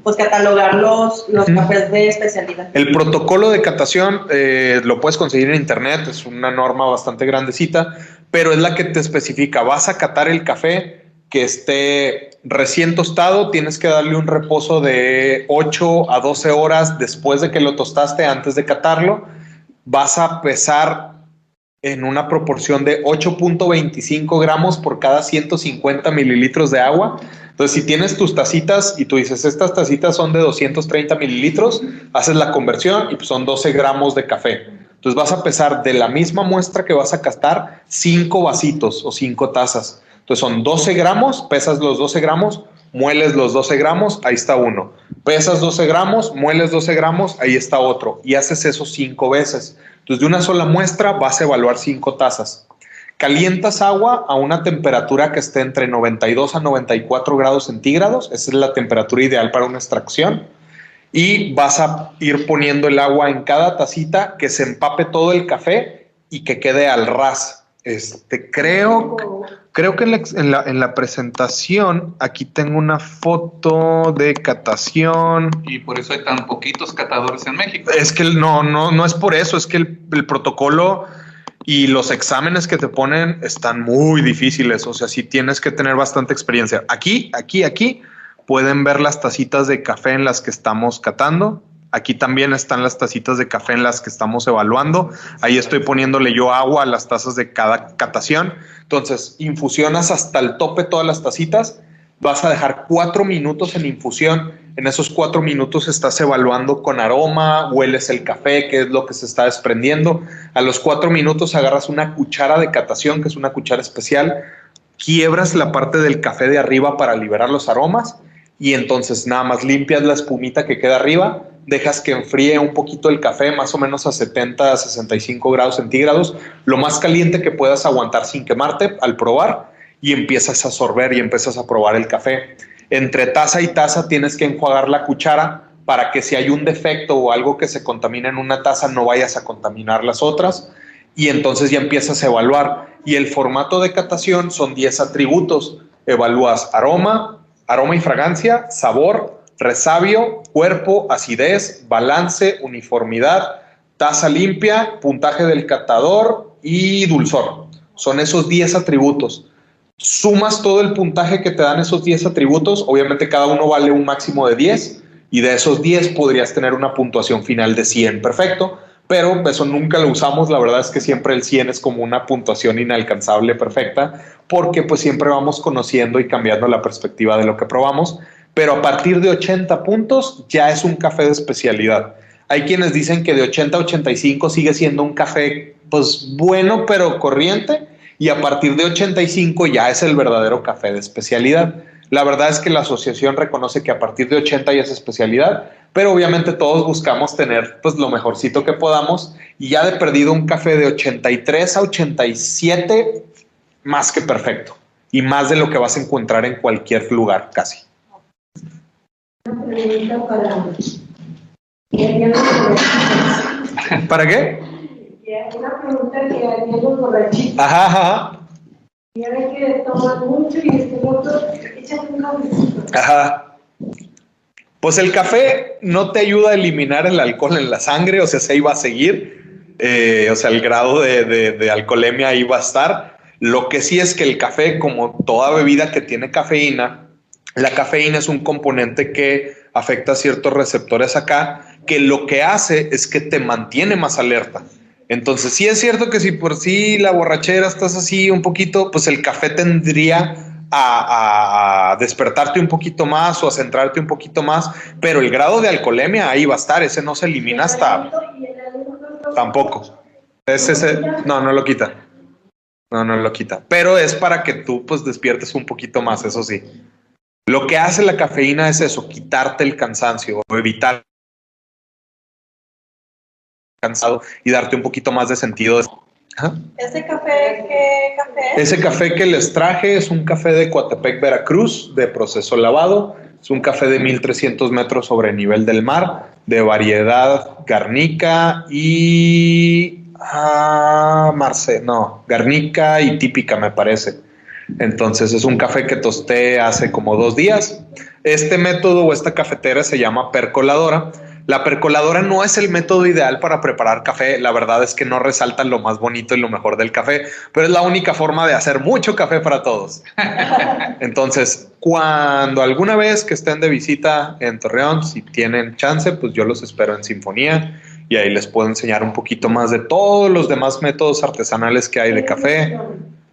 pues catalogar los, los cafés de especialidad? El protocolo de catación eh, lo puedes conseguir en internet, es una norma bastante grandecita, pero es la que te especifica, vas a catar el café que esté recién tostado, tienes que darle un reposo de 8 a 12 horas después de que lo tostaste, antes de catarlo, vas a pesar en una proporción de 8.25 gramos por cada 150 mililitros de agua. Entonces, si tienes tus tacitas y tú dices, estas tacitas son de 230 mililitros, haces la conversión y pues son 12 gramos de café. Entonces vas a pesar de la misma muestra que vas a castar 5 vasitos o 5 tazas. Entonces son 12 gramos, pesas los 12 gramos, mueles los 12 gramos, ahí está uno. Pesas 12 gramos, mueles 12 gramos, ahí está otro. Y haces eso 5 veces. Entonces de una sola muestra vas a evaluar 5 tazas. Calientas agua a una temperatura que esté entre 92 a 94 grados centígrados. Esa es la temperatura ideal para una extracción. Y vas a ir poniendo el agua en cada tacita que se empape todo el café y que quede al ras. Este, creo, creo que en la, en la- en la presentación aquí tengo una foto de catación. Y por eso hay tan poquitos catadores en México. Es que no, no, no es por eso, es que el, el protocolo y los exámenes que te ponen están muy difíciles. O sea, sí tienes que tener bastante experiencia. Aquí, aquí, aquí pueden ver las tacitas de café en las que estamos catando. Aquí también están las tacitas de café en las que estamos evaluando. Ahí estoy poniéndole yo agua a las tazas de cada catación. Entonces, infusionas hasta el tope todas las tacitas. Vas a dejar cuatro minutos en infusión. En esos cuatro minutos estás evaluando con aroma, hueles el café, qué es lo que se está desprendiendo. A los cuatro minutos agarras una cuchara de catación, que es una cuchara especial, quiebras la parte del café de arriba para liberar los aromas y entonces nada más limpias la espumita que queda arriba, dejas que enfríe un poquito el café, más o menos a 70 a 65 grados centígrados, lo más caliente que puedas aguantar sin quemarte al probar y empiezas a sorber y empiezas a probar el café. Entre taza y taza tienes que enjuagar la cuchara para que si hay un defecto o algo que se contamina en una taza no vayas a contaminar las otras y entonces ya empiezas a evaluar. Y el formato de catación son 10 atributos. Evalúas aroma, aroma y fragancia, sabor, resabio, cuerpo, acidez, balance, uniformidad, taza limpia, puntaje del catador y dulzor. Son esos 10 atributos. Sumas todo el puntaje que te dan esos 10 atributos, obviamente cada uno vale un máximo de 10 y de esos 10 podrías tener una puntuación final de 100, perfecto, pero eso nunca lo usamos, la verdad es que siempre el 100 es como una puntuación inalcanzable, perfecta, porque pues siempre vamos conociendo y cambiando la perspectiva de lo que probamos, pero a partir de 80 puntos ya es un café de especialidad. Hay quienes dicen que de 80 a 85 sigue siendo un café pues bueno pero corriente y a partir de 85 ya es el verdadero café de especialidad. La verdad es que la asociación reconoce que a partir de 80 ya es especialidad, pero obviamente todos buscamos tener pues lo mejorcito que podamos y ya de perdido un café de 83 a 87 más que perfecto y más de lo que vas a encontrar en cualquier lugar casi. Una pregunta para... ¿Para qué? Una pregunta que harían los borrachitos. Ajá, ajá, Ya ven que toman mucho y este otro, echan un cafecito. ajá. Pues el café no te ayuda a eliminar el alcohol en la sangre, o sea, se iba a seguir, eh, o sea, el grado de, de- de alcoholemia ahí va a estar. Lo que sí es que el café, como toda bebida que tiene cafeína, la cafeína es un componente que afecta a ciertos receptores acá, que lo que hace es que te mantiene más alerta. Entonces, sí es cierto que si por sí la borrachera estás así un poquito, pues el café tendría a, a despertarte un poquito más o a centrarte un poquito más, pero el grado de alcoholemia ahí va a estar, ese no se elimina hasta tampoco. Es ese, no, no lo quita. No, no lo quita. Pero es para que tú pues despiertes un poquito más, eso sí. Lo que hace la cafeína es eso, quitarte el cansancio o evitar cansado y darte un poquito más de sentido. ¿Ese café qué café es? Ese café que les traje es un café de Coatepec, Veracruz, de proceso lavado. Es un café de 1300 metros sobre el nivel del mar, de variedad garnica y. Ah, Marce, no, garnica y típica, me parece. Entonces es un café que tosté hace como dos días. Este método o esta cafetera se llama percoladora la percoladora no es el método ideal para preparar café. La verdad es que no resaltan lo más bonito y lo mejor del café, pero es la única forma de hacer mucho café para todos. Entonces, cuando alguna vez que estén de visita en Torreón, si tienen chance, pues yo los espero en Sinfonía y ahí les puedo enseñar un poquito más de todos los demás métodos artesanales que hay de café.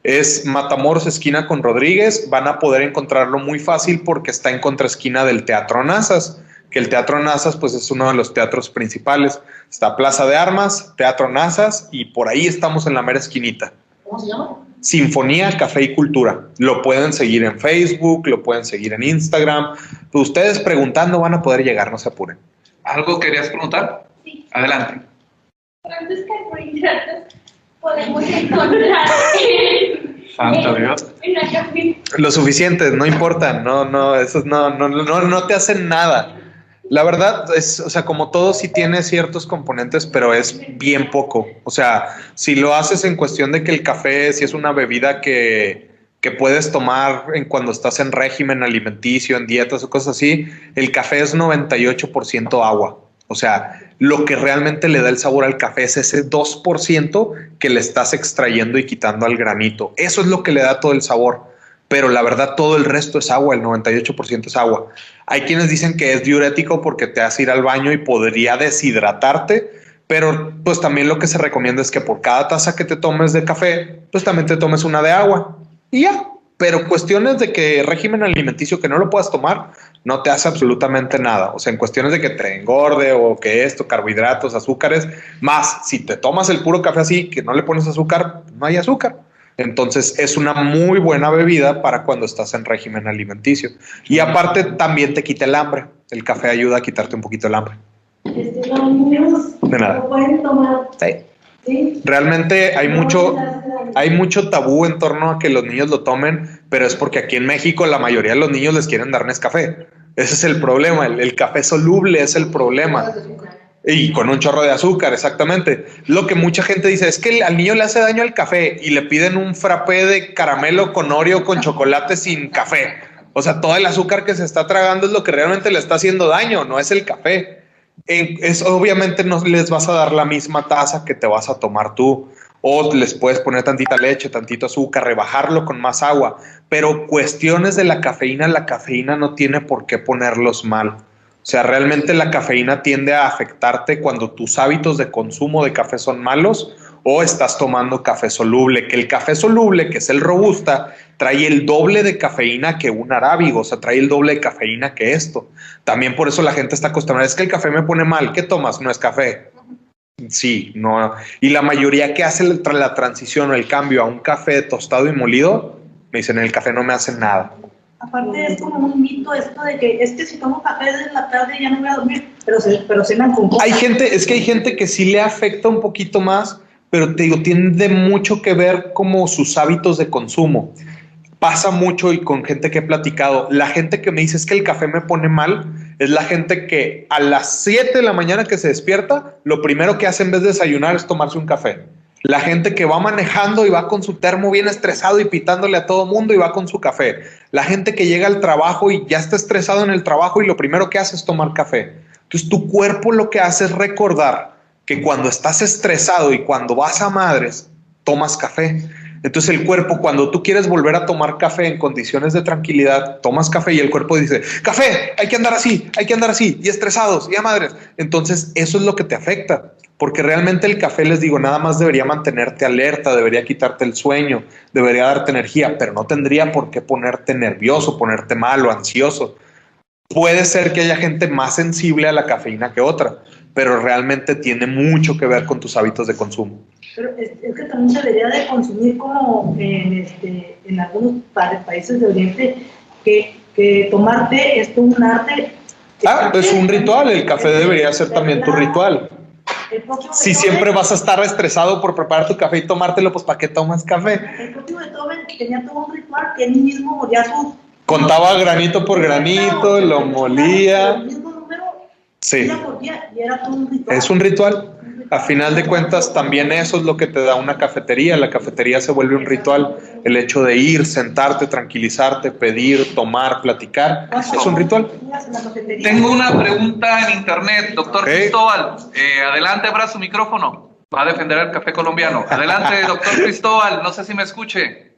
Es Matamoros esquina con Rodríguez. Van a poder encontrarlo muy fácil porque está en contraesquina del Teatro Nazas que el Teatro Nazas pues es uno de los teatros principales. Está Plaza de Armas, Teatro Nazas y por ahí estamos en la mera esquinita. ¿Cómo se llama? Sinfonía, Café y Cultura. Lo pueden seguir en Facebook, lo pueden seguir en Instagram. Pues ustedes preguntando van a poder llegar, no se apuren. ¿Algo querías preguntar? Sí. Adelante. ¿Cuántos carbohidratos podemos encontrar Santo Dios. Lo suficiente, no importa, no, no, esos no, no, no, no te hacen nada. La verdad es, o sea, como todo sí tiene ciertos componentes, pero es bien poco. O sea, si lo haces en cuestión de que el café, si es una bebida que, que puedes tomar en cuando estás en régimen alimenticio, en dietas o cosas así, el café es 98% agua. O sea, lo que realmente le da el sabor al café es ese 2% que le estás extrayendo y quitando al granito. Eso es lo que le da todo el sabor pero la verdad todo el resto es agua, el 98% es agua. Hay quienes dicen que es diurético porque te hace ir al baño y podría deshidratarte, pero pues también lo que se recomienda es que por cada taza que te tomes de café, pues también te tomes una de agua y ya. Pero cuestiones de que régimen alimenticio que no lo puedas tomar, no te hace absolutamente nada. O sea, en cuestiones de que te engorde o que esto, carbohidratos, azúcares, más si te tomas el puro café así, que no le pones azúcar, no hay azúcar. Entonces es una muy buena bebida para cuando estás en régimen alimenticio. Y aparte también te quita el hambre. El café ayuda a quitarte un poquito el hambre. Este, De nada. lo pueden tomar. Sí. Realmente hay mucho, hay mucho tabú en torno a que los niños lo tomen, pero es porque aquí en México la mayoría de los niños les quieren dar café. Ese es el problema. El, el café soluble es el problema. Y con un chorro de azúcar, exactamente. Lo que mucha gente dice es que al niño le hace daño el café y le piden un frappé de caramelo con Oreo con chocolate sin café. O sea, todo el azúcar que se está tragando es lo que realmente le está haciendo daño, no es el café. Es obviamente no les vas a dar la misma taza que te vas a tomar tú. O les puedes poner tantita leche, tantito azúcar, rebajarlo con más agua. Pero cuestiones de la cafeína, la cafeína no tiene por qué ponerlos mal. O sea, realmente la cafeína tiende a afectarte cuando tus hábitos de consumo de café son malos o estás tomando café soluble, que el café soluble, que es el robusta, trae el doble de cafeína que un arábigo, o sea, trae el doble de cafeína que esto. También por eso la gente está acostumbrada, es que el café me pone mal, ¿qué tomas? No es café. Sí, no. Y la mayoría que hace la, transición o el cambio a un café tostado y molido, me dicen, el café no me hace nada. Aparte es como un mito esto de que es que si tomo café en la tarde ya no voy a dormir, pero se, pero cenan con coca. Hay gente, es que hay gente que sí le afecta un poquito más, pero te digo, tiene mucho que ver como sus hábitos de consumo. Pasa mucho y con gente que he platicado, la gente que me dice es que el café me pone mal, es la gente que a las 7 de la mañana que se despierta, lo primero que hace en vez de desayunar es tomarse un café. La gente que va manejando y va con su termo bien estresado y pitándole a todo mundo y va con su café. La gente que llega al trabajo y ya está estresado en el trabajo y lo primero que hace es tomar café. Entonces tu cuerpo lo que hace es recordar que cuando estás estresado y cuando vas a madres, tomas café. Entonces el cuerpo, cuando tú quieres volver a tomar café en condiciones de tranquilidad, tomas café y el cuerpo dice, café, hay que andar así, hay que andar así, y estresados, y a madres. Entonces eso es lo que te afecta, porque realmente el café, les digo, nada más debería mantenerte alerta, debería quitarte el sueño, debería darte energía, pero no tendría por qué ponerte nervioso, ponerte malo, ansioso. Puede ser que haya gente más sensible a la cafeína que otra, pero realmente tiene mucho que ver con tus hábitos de consumo. Pero es, es que también se debería de consumir como en, este, en algunos pa- países de Oriente, que, que tomar té es un arte. Ah, es un ritual, el café debería ser también tu ritual. El Si siempre vas a estar estresado por preparar tu café y tomártelo, pues ¿para qué tomas café? El próximo Beethoven tenía todo un ritual que él mismo molía sus. Contaba granito por granito, lo El molía. mismo número, Sí, ella molía y era todo un ritual. es un ritual. A final de cuentas, también eso es lo que te da una cafetería. La cafetería se vuelve un ritual. El hecho de ir, sentarte, tranquilizarte, pedir, tomar, platicar, es un ritual. Tengo una pregunta en internet, doctor. Cristóbal. Eh, adelante, abra su micrófono. Va a defender el café colombiano. Adelante, doctor Cristóbal. No sé si me escuche.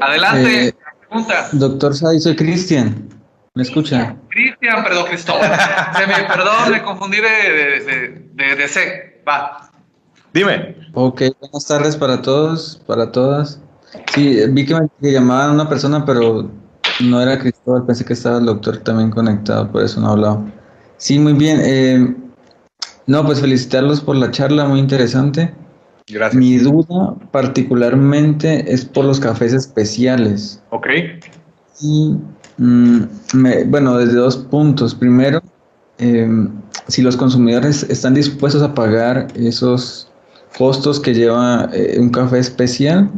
Adelante, Eh, pregunta. Doctor Sadi, soy Cristian. ¿Me escucha? Cristian, perdón, Cristóbal. Se me, perdón, me confundí de, de, de, de- de C. Va. Dime. Ok, buenas tardes para todos, para todas. Sí, vi que me que llamaban una persona, pero no era Cristóbal, pensé que estaba el doctor también conectado, por eso no hablaba. Sí, muy bien. eh, no, pues felicitarlos por la charla, muy interesante. Gracias. Mi duda particularmente es por los cafés especiales. Ok. Y, mm, me- bueno, desde dos puntos. Primero, em, si los consumidores están dispuestos a pagar esos costos que lleva eh, un café especial,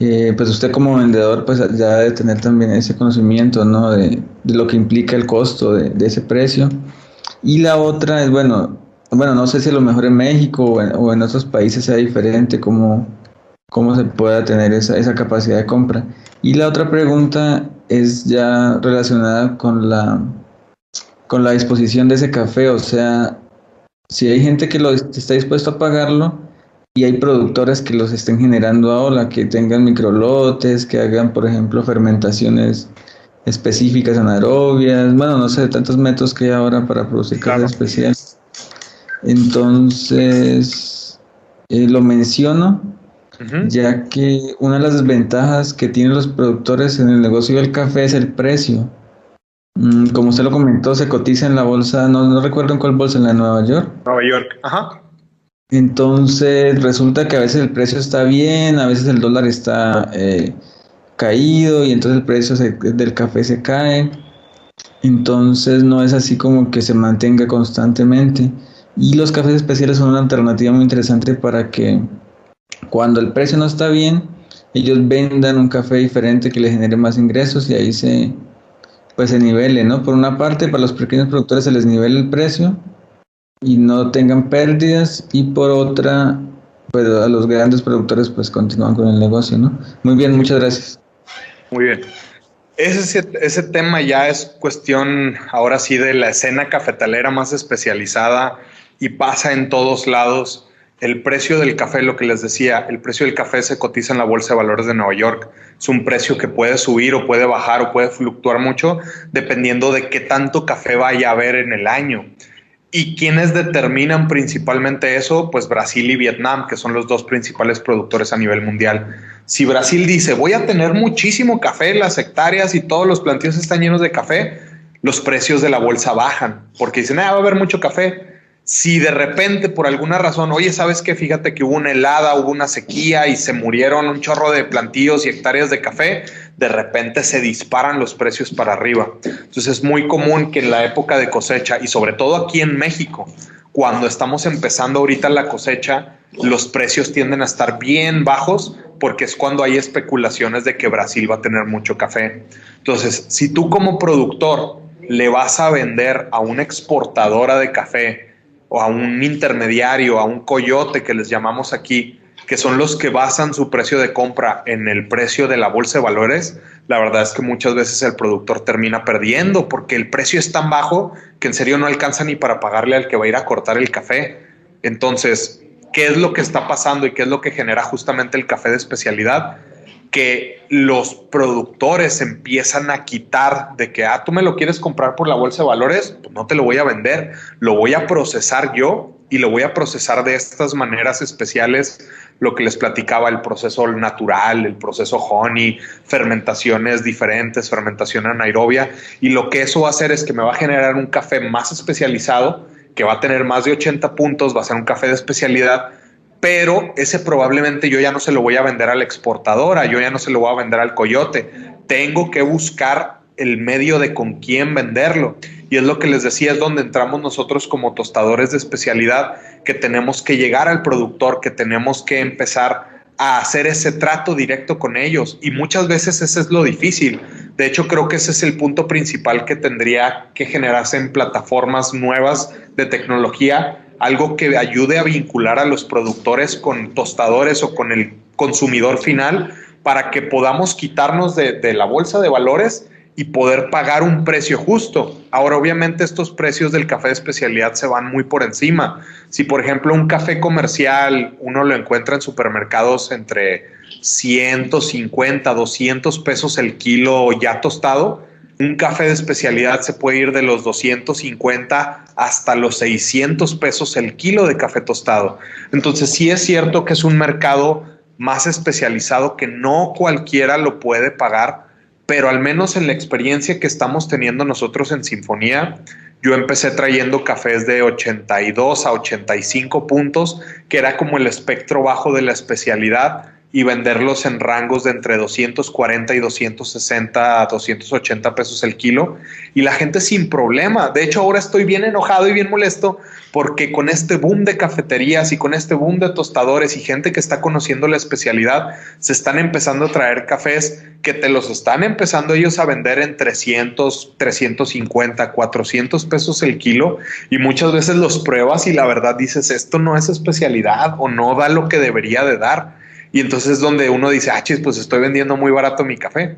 eh, pues usted como vendedor pues ya debe tener también ese conocimiento, ¿no? De, lo que implica el costo de, de ese precio. Y la otra es, bueno, bueno, no sé si a lo mejor en México o en, o en otros países sea diferente, cómo, cómo se pueda tener esa, esa capacidad de compra. Y la otra pregunta es ya relacionada con la, con la disposición de ese café, o sea, si hay gente que lo está dispuesto a pagarlo y hay productores que los estén generando ahora, que tengan microlotes, que hagan, por ejemplo, fermentaciones específicas anaerobias, bueno, no sé, tantos métodos que hay ahora para producir café Claro. especial. Entonces, eh, lo menciono ya que una de las desventajas que tienen los productores en el negocio del café es el precio. Mm, Como usted lo comentó, se cotiza en la bolsa, no, no recuerdo en cuál bolsa, en la de Nueva York. Nueva York. Ajá. Entonces resulta que a veces el precio está bien, a veces el dólar está eh, caído y entonces el precio se- del café se cae. Entonces no es así como que se mantenga constantemente. Y los cafés especiales son una alternativa muy interesante para que cuando el precio no está bien, ellos vendan un café diferente que le genere más ingresos y ahí se pues se nivele, ¿no? Por una parte, para los pequeños productores se les nivela el precio y no tengan pérdidas y por otra, pues a los grandes productores pues continúan con el negocio, ¿no? Muy bien, muchas gracias. Muy bien. Ese, ese tema ya es cuestión ahora sí de la escena cafetalera más especializada y pasa en todos lados. El precio del café, lo que les decía, el precio del café se cotiza en la Bolsa de Valores de Nueva York. Es un precio que puede subir o puede bajar o puede fluctuar mucho dependiendo de qué tanto café vaya a haber en el año. ¿Y quiénes determinan principalmente eso? Pues Brasil y Vietnam, que son los dos principales productores a nivel mundial. Si Brasil dice, voy a tener muchísimo café, las hectáreas y todos los plantíos están llenos de café, los precios de la bolsa bajan, porque dicen, ah, va a haber mucho café. Si de repente, por alguna razón, oye, ¿sabes qué? Fíjate que hubo una helada, hubo una sequía y se murieron un chorro de plantíos y hectáreas de café, de repente se disparan los precios para arriba. Entonces es muy común que en la época de cosecha, y sobre todo aquí en México, cuando estamos empezando ahorita la cosecha, los precios tienden a estar bien bajos porque es cuando hay especulaciones de que Brasil va a tener mucho café. Entonces, si tú como productor le vas a vender a una exportadora de café o a un intermediario, a un coyote que les llamamos aquí, que son los que basan su precio de compra en el precio de la bolsa de valores, la verdad es que muchas veces el productor termina perdiendo porque el precio es tan bajo que en serio no alcanza ni para pagarle al que va a ir a cortar el café. Entonces, ¿qué es lo que está pasando y qué es lo que genera justamente el café de especialidad? Que los productores empiezan a quitar de que, ah, tú me lo quieres comprar por la bolsa de valores, pues no te lo voy a vender, lo voy a procesar yo y lo voy a procesar de estas maneras especiales, lo que les platicaba, el proceso natural, el proceso honey, fermentaciones diferentes, fermentación anaerobia, y lo que eso va a hacer es que me va a generar un café más especializado, que va a tener más de 80 puntos, va a ser un café de especialidad, pero ese probablemente yo ya no se lo voy a vender a la exportadora, yo ya no se lo voy a vender al coyote, tengo que buscar el medio de con quién venderlo. y es lo que les decía, es donde entramos nosotros como tostadores de especialidad, que tenemos que llegar al productor, que tenemos que empezar a hacer ese trato directo con ellos y muchas veces ese es lo difícil. De hecho, creo que ese es el punto principal que tendría que generarse en plataformas nuevas de tecnología, algo que ayude a vincular a los productores con tostadores o con el consumidor final para que podamos quitarnos de, la bolsa de valores y poder pagar un precio justo. Ahora, obviamente, estos precios del café de especialidad se van muy por encima. Si, por ejemplo, un café comercial uno lo encuentra en supermercados entre 150, 200 pesos el kilo ya tostado, un café de especialidad se puede ir de los 250 hasta los 600 pesos el kilo de café tostado. Entonces, sí es cierto que es un mercado más especializado que no cualquiera lo puede pagar pero al menos en la experiencia que estamos teniendo nosotros en Sinfonía, yo empecé trayendo cafés de 82 a 85 puntos, que era como el espectro bajo de la especialidad, y venderlos en rangos de entre 240 y 260 a 280 pesos el kilo y la gente sin problema. De hecho, ahora estoy bien enojado y bien molesto porque con este boom de cafeterías y con este boom de tostadores y gente que está conociendo la especialidad, se están empezando a traer cafés que te los están empezando ellos a vender en 300, 350, 400 pesos el kilo y muchas veces los pruebas y la verdad dices, esto no es especialidad o no da lo que debería de dar. Y entonces es donde uno dice, ah, chis, pues estoy vendiendo muy barato mi café.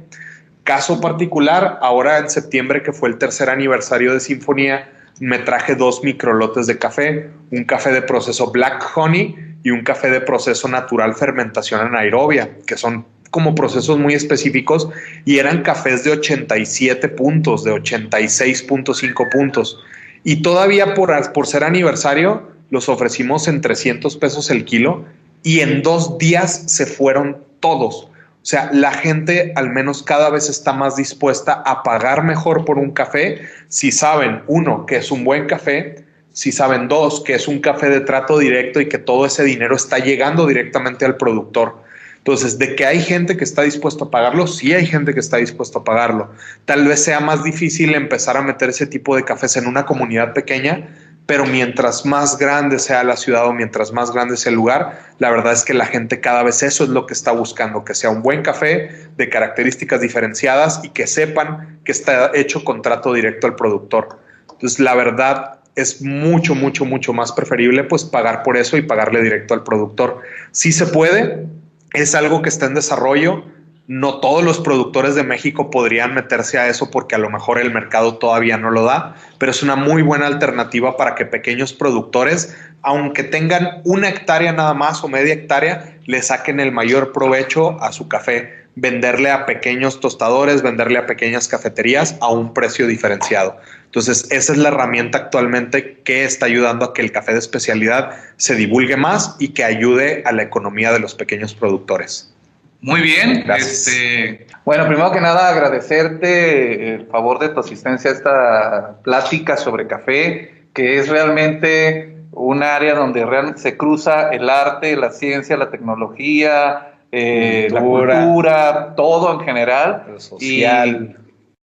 Caso particular, ahora en septiembre, que fue el tercer aniversario de Sinfonía, me traje dos microlotes de café, un café de proceso Black Honey y un café de proceso natural fermentación anaerobia, que son como procesos muy específicos y eran cafés de 87 puntos, de 86.5 puntos. Y todavía por, por ser aniversario, los ofrecimos en 300 pesos el kilo y en dos días se fueron todos. O sea, la gente al menos cada vez está más dispuesta a pagar mejor por un café si saben, uno, que es un buen café, si saben, dos, que es un café de trato directo y que todo ese dinero está llegando directamente al productor. Entonces, de que hay gente que está dispuesta a pagarlo, sí hay gente que está dispuesta a pagarlo. Tal vez sea más difícil empezar a meter ese tipo de cafés en una comunidad pequeña, pero mientras más grande sea la ciudad o mientras más grande sea el lugar, la verdad es que la gente cada vez eso es lo que está buscando, que sea un buen café de características diferenciadas y que sepan que está hecho contrato directo al productor. Entonces, la verdad es mucho, mucho, mucho más preferible pues pagar por eso y pagarle directo al productor. Si se puede, es algo que está en desarrollo no todos los productores de México podrían meterse a eso porque a lo mejor el mercado todavía no lo da, pero es una muy buena alternativa para que pequeños productores, aunque tengan una hectárea nada más o media hectárea, le saquen el mayor provecho a su café, venderle a pequeños tostadores, venderle a pequeñas cafeterías a un precio diferenciado. Entonces, esa es la herramienta actualmente que está ayudando a que el café de especialidad se divulgue más y que ayude a la economía de los pequeños productores. Muy bien. Este, bueno, primero que nada agradecerte el favor de tu asistencia a esta plática sobre café, que es realmente un área donde realmente se cruza el arte, la ciencia, la tecnología, eh, la cultura, todo en general. Lo social.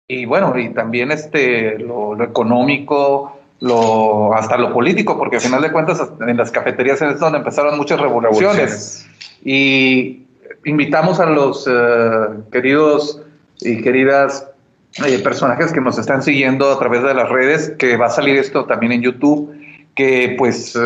Y, bueno, y también este, lo, económico, lo, hasta lo político, porque al final de cuentas en las cafeterías es donde empezaron muchas revoluciones. Y invitamos a los eh, queridos y queridas eh, personajes que nos están siguiendo a través de las redes, que va a salir esto también en YouTube, que pues eh,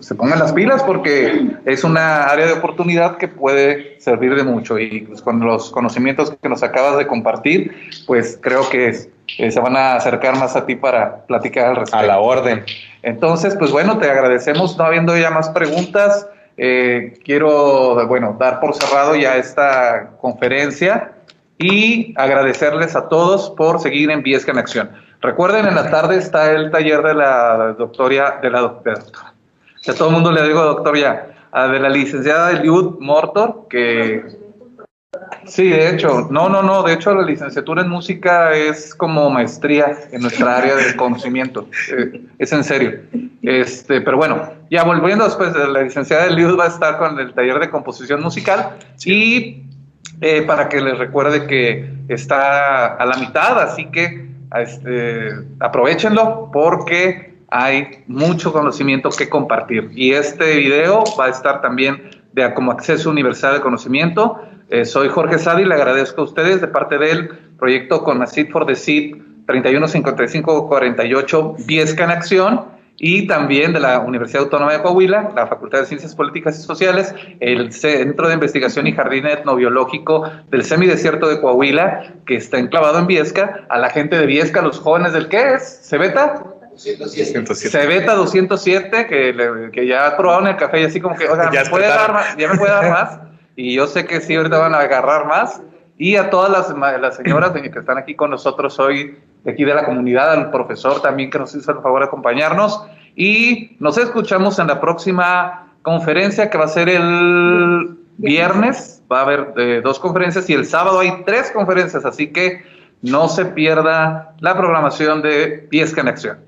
se pongan las pilas porque es una área de oportunidad que puede servir de mucho y pues, con los conocimientos que nos acabas de compartir, pues creo que se van a acercar más a ti para platicar al respecto. A la orden. Entonces, pues bueno, te agradecemos, no habiendo ya más preguntas. Eh, quiero, bueno, dar por cerrado ya esta conferencia y agradecerles a todos por seguir en Viesca en Acción. Recuerden, en la tarde está el taller de la doctoria, de la doctora, a todo el mundo le digo doctor ya, de la licenciada Eliud Mortor, que Sí, de hecho, no, no, no, de hecho la licenciatura en música es como maestría en nuestra área de conocimiento, eh, es en serio. Este, pero bueno, ya volviendo después, la licenciada Eliud va a estar con el taller de composición musical y eh, para que les recuerde que está a la mitad, así que este, aprovechenlo porque hay mucho conocimiento que compartir. Y este video va a estar también de como acceso universal al conocimiento. Eh, soy Jorge Sadi, le agradezco a ustedes de parte del proyecto con Seed for the Seed 315548 Viesca en Acción y también de la Universidad Autónoma de Coahuila, la Facultad de Ciencias Políticas y Sociales, el Centro de Investigación y Jardín Etnobiológico del Semidesierto de Coahuila, que está enclavado en Viesca, a la gente de Viesca, los jóvenes del ¿qué es? ¿Cebeta? 207. Cebeta 207, que, que ya probaron el café y así como que, oiga, ya, ¿me puede dar más? ya me puede dar más. Y yo sé que sí, ahorita van a agarrar más. Y a todas las, las señoras que están aquí con nosotros hoy de aquí de la comunidad, al profesor también que nos hizo el favor de acompañarnos. Y nos escuchamos en la próxima conferencia que va a ser el viernes. Va a haber eh, dos conferencias y el sábado hay tres conferencias, así que no se pierda la programación de Piesca en Acción.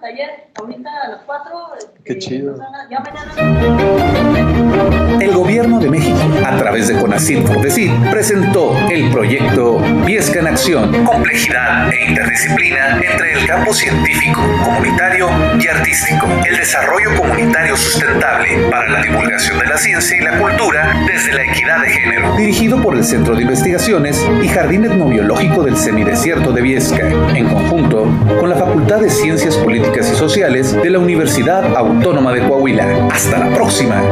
taller ahorita a las 4. Qué este, chido. Ya mañana. El gobierno de México, a través de CONACYT por decir, presentó el proyecto Viesca en Acción, complejidad e interdisciplina entre el campo científico, comunitario y artístico, el desarrollo comunitario sustentable para la divulgación de la ciencia y la cultura desde la equidad de género, dirigido por el Centro de Investigaciones y Jardín Etnobiológico del Semidesierto de Viesca, en conjunto con la Facultad de Ciencias Políticas y Sociales de la Universidad Autónoma de Coahuila. Hasta la próxima.